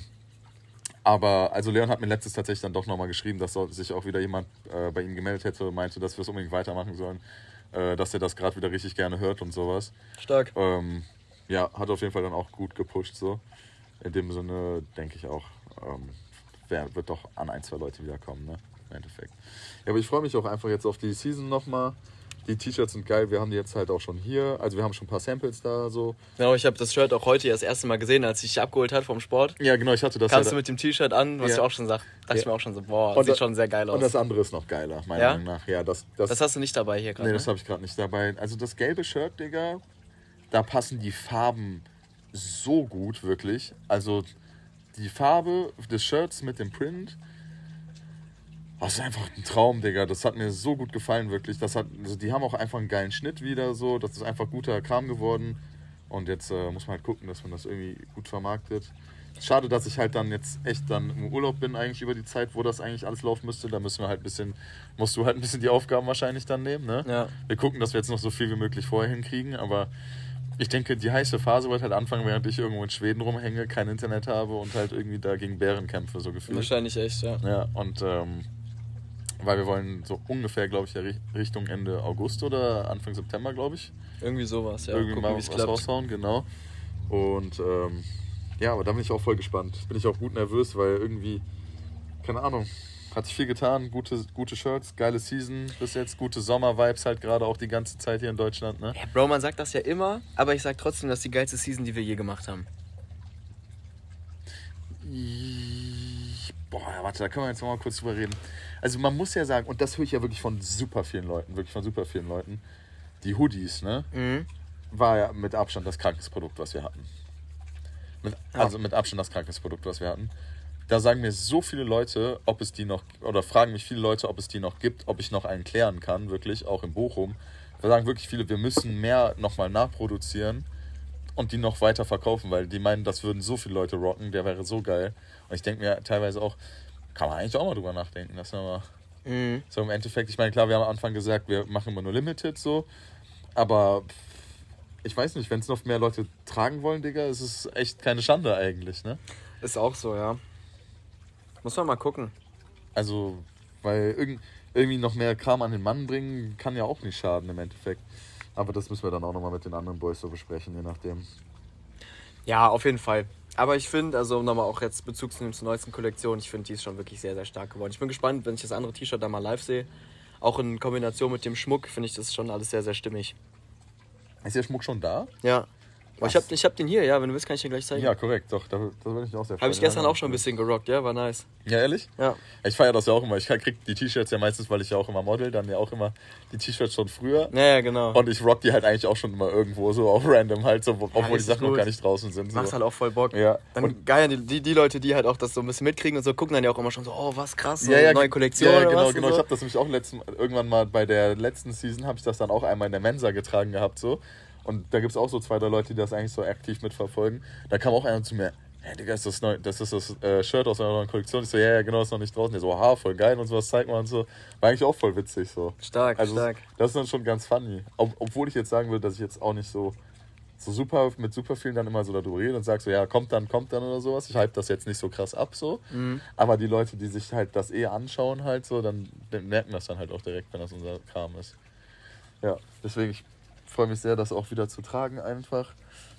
aber also Leon hat mir letztes tatsächlich dann doch nochmal geschrieben, dass sich auch wieder jemand äh, bei ihm gemeldet hätte und meinte, dass wir es unbedingt weitermachen sollen. Äh, dass er das gerade wieder richtig gerne hört und sowas. Stark. Ähm, ja, hat auf jeden Fall dann auch gut gepusht so. In dem Sinne denke ich auch, ähm, wer, wird doch an ein, zwei Leute wiederkommen, ne? Im Endeffekt. Ja, aber ich freue mich auch einfach jetzt auf die Season nochmal. Die T-Shirts sind geil, wir haben die jetzt halt auch schon hier. Also wir haben schon ein paar Samples da so. Genau, ich habe das Shirt auch heute das erste Mal gesehen, als ich dich abgeholt hat vom Sport. Ja, genau, ich hatte das Kamst ja du mit dem T-Shirt an, was Ja. du auch schon sagst. Dachte Ja. ich mir auch schon so, boah, Und sieht schon sehr geil aus. Und das andere ist noch geiler, meiner Ja? Meinung nach. Ja, das, das, das hast du nicht dabei hier gerade. Nee, ne? das habe ich gerade nicht dabei. Also das gelbe Shirt, Digga, da passen die Farben so gut, wirklich. Also die Farbe des Shirts mit dem Print, das ist einfach ein Traum, Digga. Das hat mir so gut gefallen, wirklich. Das hat, also die haben auch einfach einen geilen Schnitt wieder, so. Das ist einfach guter Kram geworden. Und jetzt äh, muss man halt gucken, dass man das irgendwie gut vermarktet. Schade, dass ich halt dann jetzt echt dann im Urlaub bin, eigentlich über die Zeit, wo das eigentlich alles laufen müsste. Da müssen wir halt ein bisschen, musst du halt ein bisschen die Aufgaben wahrscheinlich dann nehmen, ne? Ja. Wir gucken, dass wir jetzt noch so viel wie möglich vorher hinkriegen, aber ich denke, die heiße Phase wird halt anfangen, während ich irgendwo in Schweden rumhänge, kein Internet habe und halt irgendwie da gegen Bären kämpfe, so gefühlt. Wahrscheinlich echt, ja. Ja, und ähm, weil wir wollen so ungefähr, glaube ich, Richtung Ende August oder Anfang September, glaube ich, Irgendwie sowas, ja. irgendwie Gucken, mal wie es was klappt. raushauen, genau. Und ähm, ja, aber da bin ich auch voll gespannt. Bin ich auch gut nervös, weil irgendwie, keine Ahnung, hat sich viel getan. Gute, gute Shirts, geile Season bis jetzt, gute Sommer-Vibes halt gerade auch die ganze Zeit hier in Deutschland. Ne? Ja, Bro, man sagt das ja immer, aber ich sag trotzdem, das ist die geilste Season, die wir je gemacht haben. Boah, warte, da können wir jetzt noch mal kurz drüber reden. Also man muss ja sagen, und das höre ich ja wirklich von super vielen Leuten, wirklich von super vielen Leuten, die Hoodies, ne? Mhm. War ja mit Abstand das krankeste Produkt, was wir hatten. Mit, Also mit Abstand das krankeste Produkt, was wir hatten. Da sagen mir so viele Leute, ob es die noch, oder fragen mich viele Leute, ob es die noch gibt, ob ich noch einen klären kann, wirklich, auch in Bochum. Da sagen wirklich viele, wir müssen mehr nochmal nachproduzieren und die noch weiter verkaufen, weil die meinen, das würden so viele Leute rocken, der wäre so geil. Und ich denke mir teilweise auch, kann man eigentlich auch mal drüber nachdenken, dass wir mal Mhm. so im Endeffekt, ich meine, klar, wir haben am Anfang gesagt, wir machen immer nur Limited so, aber ich weiß nicht, wenn es noch mehr Leute tragen wollen, Digga, ist es echt keine Schande eigentlich, ne? Ist auch so, ja. Muss man mal gucken. Also, weil irgend, irgendwie noch mehr Kram an den Mann bringen, kann ja auch nicht schaden im Endeffekt. Aber das müssen wir dann auch nochmal mit den anderen Boys so besprechen, je nachdem. Ja, auf jeden Fall. Aber ich finde, also um nochmal auch jetzt Bezug zu nehmen zur neuesten Kollektion, ich finde, die ist schon wirklich sehr, sehr stark geworden. Ich bin gespannt, wenn ich das andere T-Shirt da mal live sehe. Auch in Kombination mit dem Schmuck finde ich das schon alles sehr, sehr stimmig. Ist der Schmuck schon da? Ja. Aber ich habe ich hab den hier, ja, wenn du willst, kann ich dir gleich zeigen. Ja, korrekt, doch, da, da bin ich auch sehr Habe ich gestern ja, auch schon ein bisschen gerockt, ja, war nice. Ja, ehrlich? Ja. Ich feiere das ja auch immer. Ich krieg die T-Shirts ja meistens, weil ich ja auch immer model, dann ja auch immer die T-Shirts schon früher. Ja, ja, genau. Und ich rock die halt eigentlich auch schon immer irgendwo so auf random halt, so, obwohl die richtig Sachen noch gut. gar nicht draußen sind. So. Macht halt auch voll Bock. Ja. Dann Und- geil, die, die, die Leute, die halt auch das so ein bisschen mitkriegen und so, gucken dann ja auch immer schon so, oh, was krass, so ja, ja, neue Kollektion Ja, ja genau, was genau. und Ich so. habe das nämlich auch letzten, irgendwann mal bei der letzten Season habe ich das dann auch einmal in der Mensa getragen gehabt so. Und da gibt es auch so zwei, drei Leute, die das eigentlich so aktiv mitverfolgen. Da kam auch einer zu mir, hey Digga, ist das, neu, das ist das äh, Shirt aus einer neuen Kollektion. Ich so, ja, ja, genau, ist noch nicht draußen. Der so, ha, voll geil und sowas, zeig mal und so. War eigentlich auch voll witzig so. Stark, Also stark. das ist dann schon ganz funny. Ob, obwohl ich jetzt sagen würde, dass ich jetzt auch nicht so, so super mit super vielen dann immer so darüber rede und sage so, ja, kommt dann, kommt dann oder sowas. Ich hype das jetzt nicht so krass ab so. Mhm. Aber die Leute, die sich halt das eh anschauen halt so, dann dann merken das dann halt auch direkt, wenn das unser Kram ist. Ja, deswegen ich freue mich sehr, das auch wieder zu tragen einfach.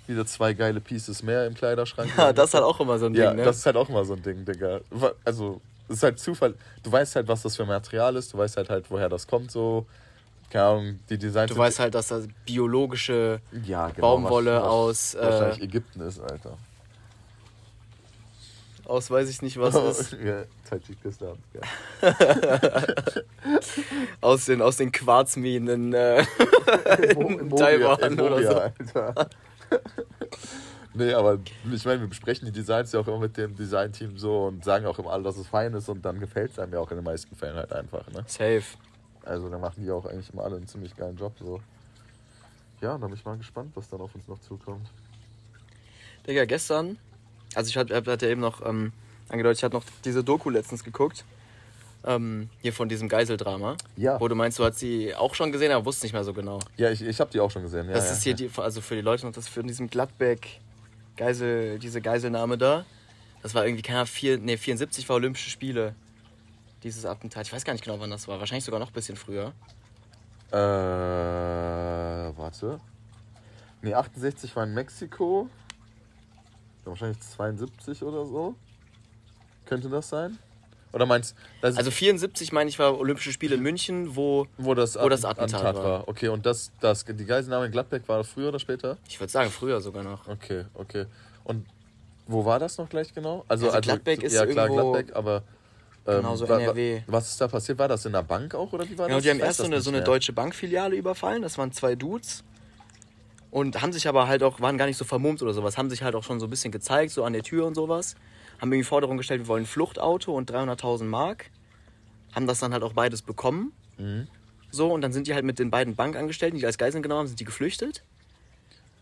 Wieder zwei geile Pieces mehr im Kleiderschrank. Ja, das ist halt auch immer so ein ja, Ding, ne? das ist halt auch immer so ein Ding, Digga. Also, es ist halt Zufall. Du weißt halt, was das für Material ist, du weißt halt halt, woher das kommt, so. Keine Ahnung, die Designs. du weißt halt, dass das biologische ja, genau, Baumwolle was- was- aus, äh, Wahrscheinlich Ägypten ist, Alter. Aus weiß ich nicht was ist, ja, Tadschikistan. Ja. aus den, aus den Quarzminen in, äh, In Mo- Taiwan in oder so. Alter. nee, aber ich meine, wir besprechen die Designs ja auch immer mit dem Designteam so und sagen auch immer alle, dass es fein ist und dann gefällt es einem ja auch in den meisten Fällen halt einfach. Ne? Safe. Also da machen die auch eigentlich immer alle einen ziemlich geilen Job. So. Ja, da bin ich mal gespannt, was dann auf uns noch zukommt. Digga, gestern, also ich hatte, hatte eben noch ähm, angedeutet, ich hatte noch diese Doku letztens geguckt. Ähm, hier von diesem Geiseldrama. Ja. Wo du meinst, du hast sie auch schon gesehen, aber wusste nicht mehr so genau. Ja, ich, ich habe die auch schon gesehen. Ja, das ja, ist hier ja. die, also für die Leute noch das für diesem Gladbeck Geisel, diese Geiselnahme da. Das war irgendwie, keine Ahnung, vier, nee, 74 war Olympische Spiele. Dieses Attentat. Ich weiß gar nicht genau, wann das war. Wahrscheinlich sogar noch ein bisschen früher. Äh, warte. Nee, 68 war in Mexiko. Wahrscheinlich 72 oder so. Könnte das sein? Oder meinst du, Also 74, meine ich, war Olympische Spiele in München, wo, wo das, wo das Attentat, Attentat war. war. Okay, und das, das, die Geiselnahme in Gladbeck war früher oder später? ich würde sagen, früher sogar noch. Okay, okay. Und wo war das noch gleich genau? Also, Also Gladbeck ist ja klar irgendwo- Gladbeck, aber ähm, Genau, so NRW. Was ist da passiert? War das in der Bank auch oder wie war Genau, das? die haben erst so eine, so eine deutsche Bankfiliale überfallen. Das waren zwei Dudes. Und haben sich aber halt auch, waren gar nicht so vermummt oder sowas, haben sich halt auch schon so ein bisschen gezeigt, so an der Tür und sowas. Haben irgendwie Forderung gestellt, wir wollen ein Fluchtauto und 300.000 Mark. Haben das dann halt auch beides bekommen. Mhm. So, und dann sind die halt mit den beiden Bankangestellten, die als Geiseln genommen haben, sind die geflüchtet.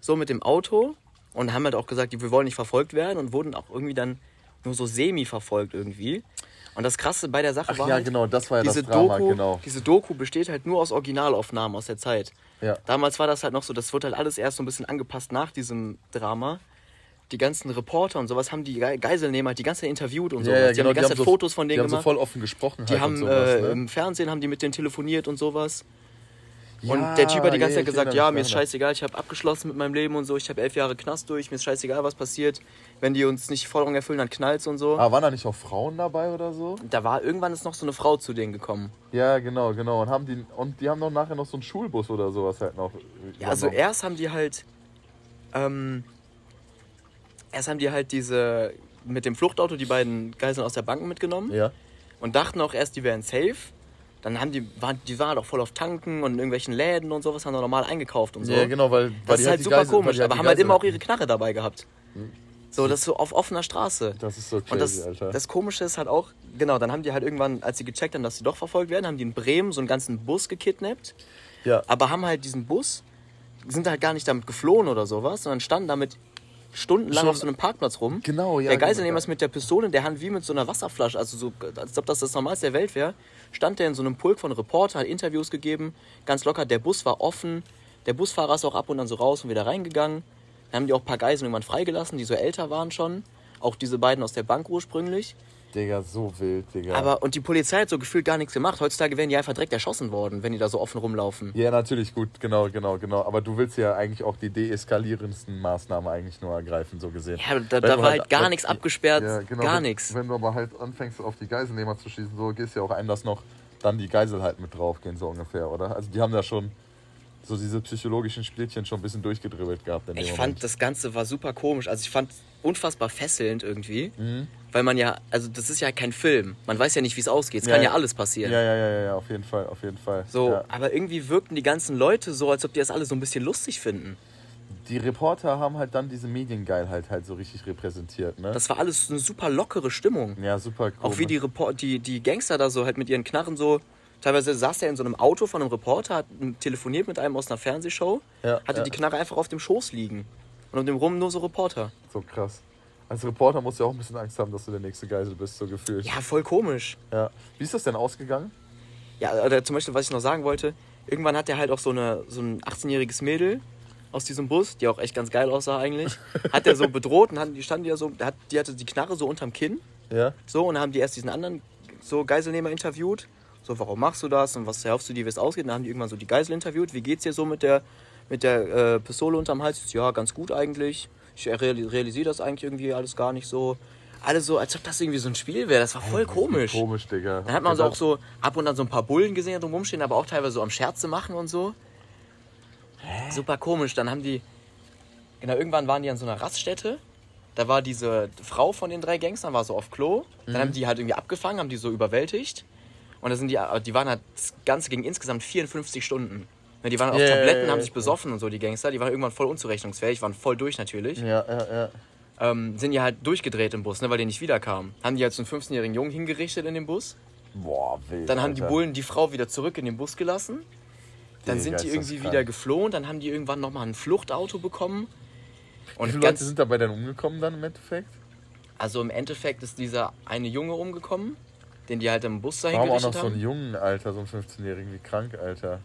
So mit dem Auto. Und haben halt auch gesagt, wir wollen nicht verfolgt werden und wurden auch irgendwie dann nur so semi verfolgt irgendwie. Und das Krasse bei der Sache Ach war ja, halt, genau, das war ja diese das Drama, Doku, genau. diese Doku besteht halt nur aus Originalaufnahmen aus der Zeit. Ja. Damals war das halt noch so, das wurde halt alles erst so ein bisschen angepasst nach diesem Drama. Die ganzen Reporter und sowas haben die Ge- Geiselnehmer halt die ganze Zeit interviewt und sowas. die haben die ganze Zeit so, Fotos von die denen haben so gemacht. voll offen gesprochen die halt haben sowas, äh, ne? im Fernsehen haben die mit denen telefoniert und sowas. Und der Typ hat die ganze ja, Zeit gesagt, ja, mir ist scheißegal, ich habe abgeschlossen mit meinem Leben und so, ich habe elf Jahre Knast durch, mir ist scheißegal, was passiert. Wenn die uns nicht die Forderung erfüllen, dann knallt's und so. Aber waren da nicht auch Frauen dabei oder so? Da war irgendwann ist noch so eine Frau zu denen gekommen. Ja, genau, genau. Und haben die und die haben doch nachher noch so einen Schulbus oder sowas halt noch. Ja, also übernommen. erst haben die halt, ähm, erst haben die halt diese mit dem Fluchtauto die beiden Geiseln aus der Bank mitgenommen Ja. und dachten auch erst, die wären safe. Dann haben die, waren, die waren doch voll auf Tanken und in irgendwelchen Läden und sowas, haben da normal eingekauft und so. Ja, genau, weil, weil Das ist halt die super weil komisch, die aber haben halt immer auch ihre Knarre dabei gehabt. So, das ist so auf offener Straße. Das ist so crazy, Und das, Alter. das Komische ist halt auch, genau, dann haben die halt irgendwann, als sie gecheckt haben, dass sie doch verfolgt werden, haben die in Bremen so einen ganzen Bus gekidnappt, ja. aber haben halt diesen Bus, sind halt gar nicht damit geflohen oder sowas, sondern standen damit stundenlang auf so einem Parkplatz rum. Genau, ja, Der Geiselnehmer genau. ist mit der Pistole in der Hand wie mit so einer Wasserflasche, also so, als ob das das Normalste der Welt wäre, stand der in so einem Pulk von Reporter, hat Interviews gegeben, ganz locker, der Bus war offen, der Busfahrer ist auch ab und an so raus und wieder reingegangen. Dann haben die auch ein paar Geiseln irgendwann freigelassen, die so älter waren schon. Auch diese beiden aus der Bank ursprünglich. Digga, so wild, Digga. Aber, und die Polizei hat so gefühlt gar nichts gemacht. Heutzutage wären die einfach direkt erschossen worden, wenn die da so offen rumlaufen. ja, natürlich, gut, genau, genau, genau. Aber du willst ja eigentlich auch die deeskalierendsten Maßnahmen eigentlich nur ergreifen, so gesehen. Ja, da, da war halt gar wenn- nichts abgesperrt, Ja, genau, gar wenn- nichts. Wenn du aber halt anfängst, auf die Geiselnehmer zu schießen, so gehst du ja auch ein, dass noch dann die Geisel halt mit draufgehen, so ungefähr, oder? Also die haben da schon so diese psychologischen Spielchen schon ein bisschen durchgedribbelt gehabt. Ich Moment. fand, das Ganze war super komisch. Also ich fand unfassbar fesselnd irgendwie. Mhm. Weil man ja, also das ist ja kein Film. Man weiß ja nicht, wie es ausgeht. Es Ja, kann ja ja. alles passieren. Ja, ja, ja, ja, ja, auf jeden Fall, auf jeden Fall. So, Ja. aber irgendwie wirkten die ganzen Leute so, als ob die das alle so ein bisschen lustig finden. Die Reporter haben halt dann diese Mediengeilheit halt so richtig repräsentiert, ne? Das war alles eine super lockere Stimmung. ja, super cool. Auch wie die, Report die, die Gangster da so halt mit ihren Knarren so. Teilweise saß er in so einem Auto von einem Reporter, hat telefoniert mit einem aus einer Fernsehshow, Ja, hatte ja. die Knarre einfach auf dem Schoß liegen. Und um dem rum nur so Reporter. So krass. Als Reporter musst du ja auch ein bisschen Angst haben, dass du der nächste Geisel bist, so gefühlt. Ja, voll komisch. Ja. Wie ist das denn ausgegangen? Ja, oder zum Beispiel, was ich noch sagen wollte, irgendwann hat er halt auch so, eine, so ein 18-jähriges Mädel aus diesem Bus, die auch echt ganz geil aussah eigentlich, hat er so bedroht und hatten, die standen ja so, hat, die hatte die Knarre so unterm Kinn, Ja. so, und dann haben die erst diesen anderen so Geiselnehmer interviewt, so, warum machst du das und was erhoffst du dir, wie es ausgeht, und dann haben die irgendwann so die Geisel interviewt, wie geht's dir so mit der, mit der äh, Pistole unterm Hals, ja, ganz gut eigentlich, ich reali- realisiere das eigentlich irgendwie alles gar nicht so, alles so, als ob das irgendwie so ein Spiel wäre, das war voll komisch. Komisch, Digga. Dann hat man so auch so ab und an so ein paar Bullen gesehen, die rumstehen, aber auch teilweise so am Scherze machen und so. Super komisch. Dann haben die. Genau, irgendwann waren die an so einer Raststätte. Da war diese Frau von den drei Gangstern, war so auf Klo. Dann Mhm. haben die halt irgendwie abgefangen, haben die so überwältigt. Und da sind die, die waren halt, das Ganze ging insgesamt 54 Stunden. Ja, Die waren auf Ja, ja, Tabletten, ja, haben ja. sich besoffen und so, die Gangster. Die waren irgendwann voll unzurechnungsfähig, waren voll durch natürlich. Ja, ja, ja. Ähm, sind die halt durchgedreht im Bus, ne, weil die nicht wiederkamen. Haben die halt so einen 15-jährigen Jungen hingerichtet in dem Bus. Boah, wild. Dann haben die Alter. Bullen die Frau wieder zurück in den Bus gelassen. Dann Digga, sind die irgendwie wieder geflohen. Dann haben die irgendwann nochmal ein Fluchtauto bekommen. Wie Und viele ganz, Leute sind dabei denn umgekommen dann im Endeffekt? also im Endeffekt ist dieser eine Junge umgekommen, den die halt im Bus dahin Warum auch noch gerichtet so einen haben. jungen Alter, so einen 15-Jährigen, wie krank, Alter.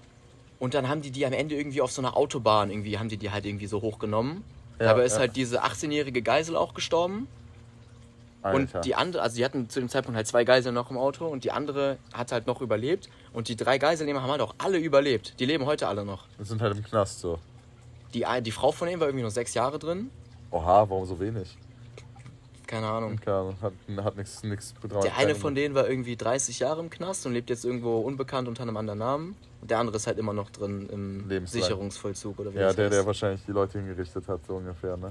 Und dann haben die die am Ende irgendwie auf so einer Autobahn irgendwie, haben die die halt irgendwie so hochgenommen. Ja, Aber ist ja. halt diese 18-jährige Geisel auch gestorben. Alter. Und die andere, also die hatten zu dem Zeitpunkt halt zwei Geiseln noch im Auto und die andere hat halt noch überlebt. Und die drei Geiselnehmer haben halt auch alle überlebt. Die leben heute alle noch. Wir sind halt im Knast so. Die, die Frau von ihm war irgendwie nur sechs Jahre drin. Oha, warum so wenig? Keine Ahnung. Keine Ahnung, hat, hat nichts bedeutet. Der eine von denen war irgendwie 30 Jahre im Knast und lebt jetzt irgendwo unbekannt unter einem anderen Namen. Und der andere ist halt immer noch drin im Lebenslang. Sicherungsvollzug oder wie Ja, das der, heißt. der wahrscheinlich die Leute hingerichtet hat, so ungefähr, ne?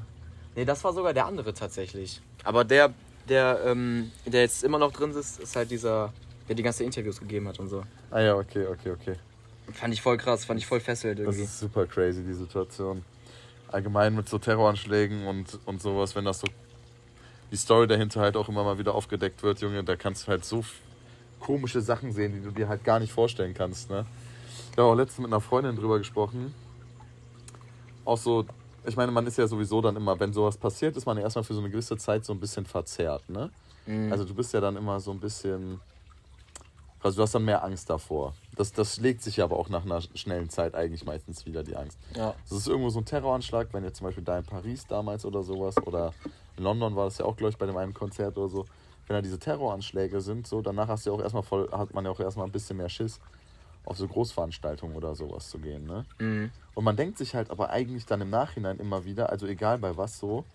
Nee, das war sogar der andere tatsächlich. Aber der, der, ähm, der jetzt immer noch drin ist, ist halt dieser, der die ganzen Interviews gegeben hat und so. Ah ja, okay, okay, okay. Fand ich voll krass, fand ich voll fesselnd Das irgendwie. ist super crazy, die Situation. Allgemein mit so Terroranschlägen und, und sowas, wenn das so die Story dahinter halt auch immer mal wieder aufgedeckt wird, Junge, da kannst du halt so komische Sachen sehen, die du dir halt gar nicht vorstellen kannst, ne? Ich habe auch letztens mit einer Freundin drüber gesprochen. Auch so, ich meine, man ist ja sowieso dann immer, wenn sowas passiert, ist man ja erstmal für so eine gewisse Zeit so ein bisschen verzerrt, ne? Mhm. Also du bist ja dann immer so ein bisschen. Also du hast dann mehr Angst davor. Das, das legt sich aber auch nach einer schnellen Zeit eigentlich meistens wieder, die Angst. Ja. Das ist irgendwo so ein Terroranschlag, wenn jetzt zum Beispiel da in Paris damals oder sowas oder in London war das ja auch, glaube ich, bei dem einen Konzert oder so. Wenn da diese Terroranschläge sind, so, danach hast du ja auch erstmal voll, hat man ja auch erstmal ein bisschen mehr Schiss. Auf so Großveranstaltungen oder sowas zu gehen, ne? Mhm. Und man denkt sich halt aber eigentlich dann im Nachhinein immer wieder, also egal bei was so,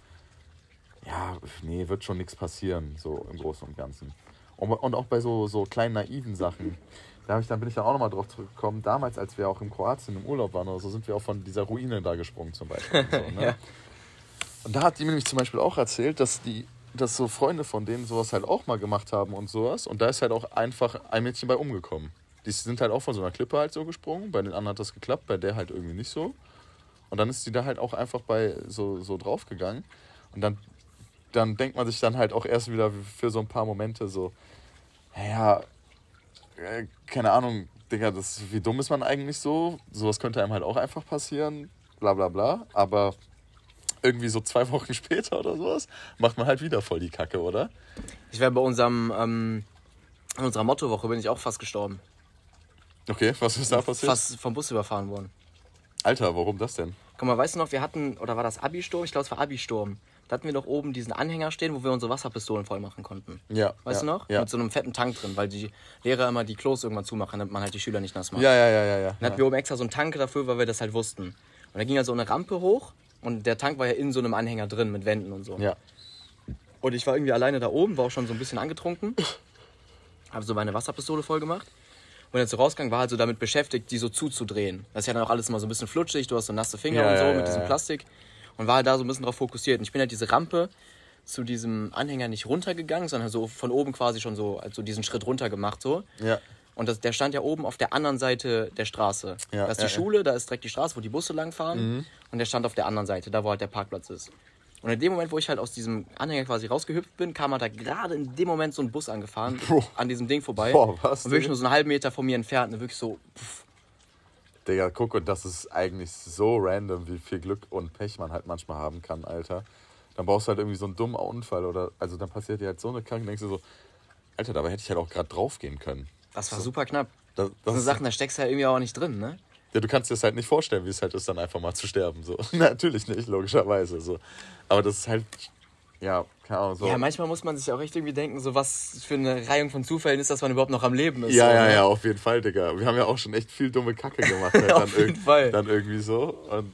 ja, nee, wird schon nichts passieren, so im Großen und Ganzen. Und, und auch bei so, so kleinen naiven Sachen. Da ich, dann bin ich dann auch nochmal drauf zurückgekommen. Damals, als wir auch in Kroatien im Urlaub waren oder so, sind wir auch von dieser Ruine da gesprungen zum Beispiel. Und, so, ne? Ja. und da hat die mir nämlich zum Beispiel auch erzählt, dass die, dass so Freunde von denen sowas halt auch mal gemacht haben und sowas. Und da ist halt auch einfach ein Mädchen bei umgekommen. Die sind halt auch von so einer Klippe halt so gesprungen. Bei den anderen hat das geklappt, bei der halt irgendwie nicht so. Und dann ist die da halt auch einfach bei so, so draufgegangen. Und dann, dann denkt man sich dann halt auch erst wieder für so ein paar Momente so, naja, äh, keine Ahnung, Digga, das, wie dumm ist man eigentlich so? Sowas könnte einem halt auch einfach passieren, bla bla bla. Aber irgendwie so zwei Wochen später oder sowas macht man halt wieder voll die Kacke, oder? Ich wäre bei unserem, ähm, unserer Mottowoche bin ich auch fast gestorben. Okay, was ist da passiert? Fast vom Bus überfahren worden. Alter, warum das denn? Guck mal, weißt du noch, wir hatten, oder war das Abi-Sturm? Ich glaube, es war Abi-Sturm. Da hatten wir noch oben diesen Anhänger stehen, wo wir unsere Wasserpistolen voll machen konnten. Ja. Weißt ja, du noch? Ja. Mit so einem fetten Tank drin, weil die Lehrer immer die Klos irgendwann zumachen, damit man halt die Schüler nicht nass macht. ja, ja, ja, ja, ja. Dann hatten wir oben extra so einen Tank dafür, weil wir das halt wussten. Und da ging ja so eine Rampe hoch und der Tank war ja in so einem Anhänger drin mit Wänden und so. Ja. Und ich war irgendwie alleine da oben, war auch schon so ein bisschen angetrunken. Habe so meine Wasserpistole voll gemacht. Und jetzt so rausgegangen, war halt so damit beschäftigt, die so zuzudrehen. Das ist ja dann auch alles immer so ein bisschen flutschig, du hast so nasse Finger Ja, und so ja, mit ja, diesem. Plastik. Und war halt da so ein bisschen drauf fokussiert. Und ich bin halt diese Rampe zu diesem Anhänger nicht runtergegangen, sondern so von oben quasi schon so, also diesen Schritt runter gemacht so. Ja. Und das, der stand ja oben auf der anderen Seite der Straße. Ja, da ist die ja. Schule, da ist direkt die Straße, wo die Busse langfahren. Und der stand auf der anderen Seite, da wo halt der Parkplatz ist. Und in dem Moment, wo ich halt aus diesem Anhänger quasi rausgehüpft bin, kam halt da gerade in dem Moment so ein Bus angefahren, Boah. an diesem Ding vorbei. Boah, was, Und wirklich nur so einen halben Meter von mir entfernt. Und wirklich so, pff, Digga, guck, und das ist eigentlich so random, wie viel Glück und Pech man halt manchmal haben kann, Alter. Dann brauchst du halt irgendwie so einen dummen Unfall oder, also dann passiert dir halt so eine Kranke, denkst du so, Alter, dabei hätte ich halt auch gerade draufgehen können. das war super knapp. Das, Das das sind Sachen, da steckst du ja irgendwie auch nicht drin, ne? Ja, du kannst dir das halt nicht vorstellen, wie es halt ist, dann einfach mal zu sterben. So. Natürlich nicht, logischerweise. So. Aber das ist halt, ja, keine Ahnung. So. Ja, manchmal muss man sich auch echt irgendwie denken, so was für eine Reihung von Zufällen ist, dass man überhaupt noch am Leben ist. ja, so, ja, ne? ja, auf jeden Fall, Digga. Wir haben ja auch schon echt viel dumme Kacke gemacht. Halt Auf dann jeden Fall. Dann irgendwie so. Und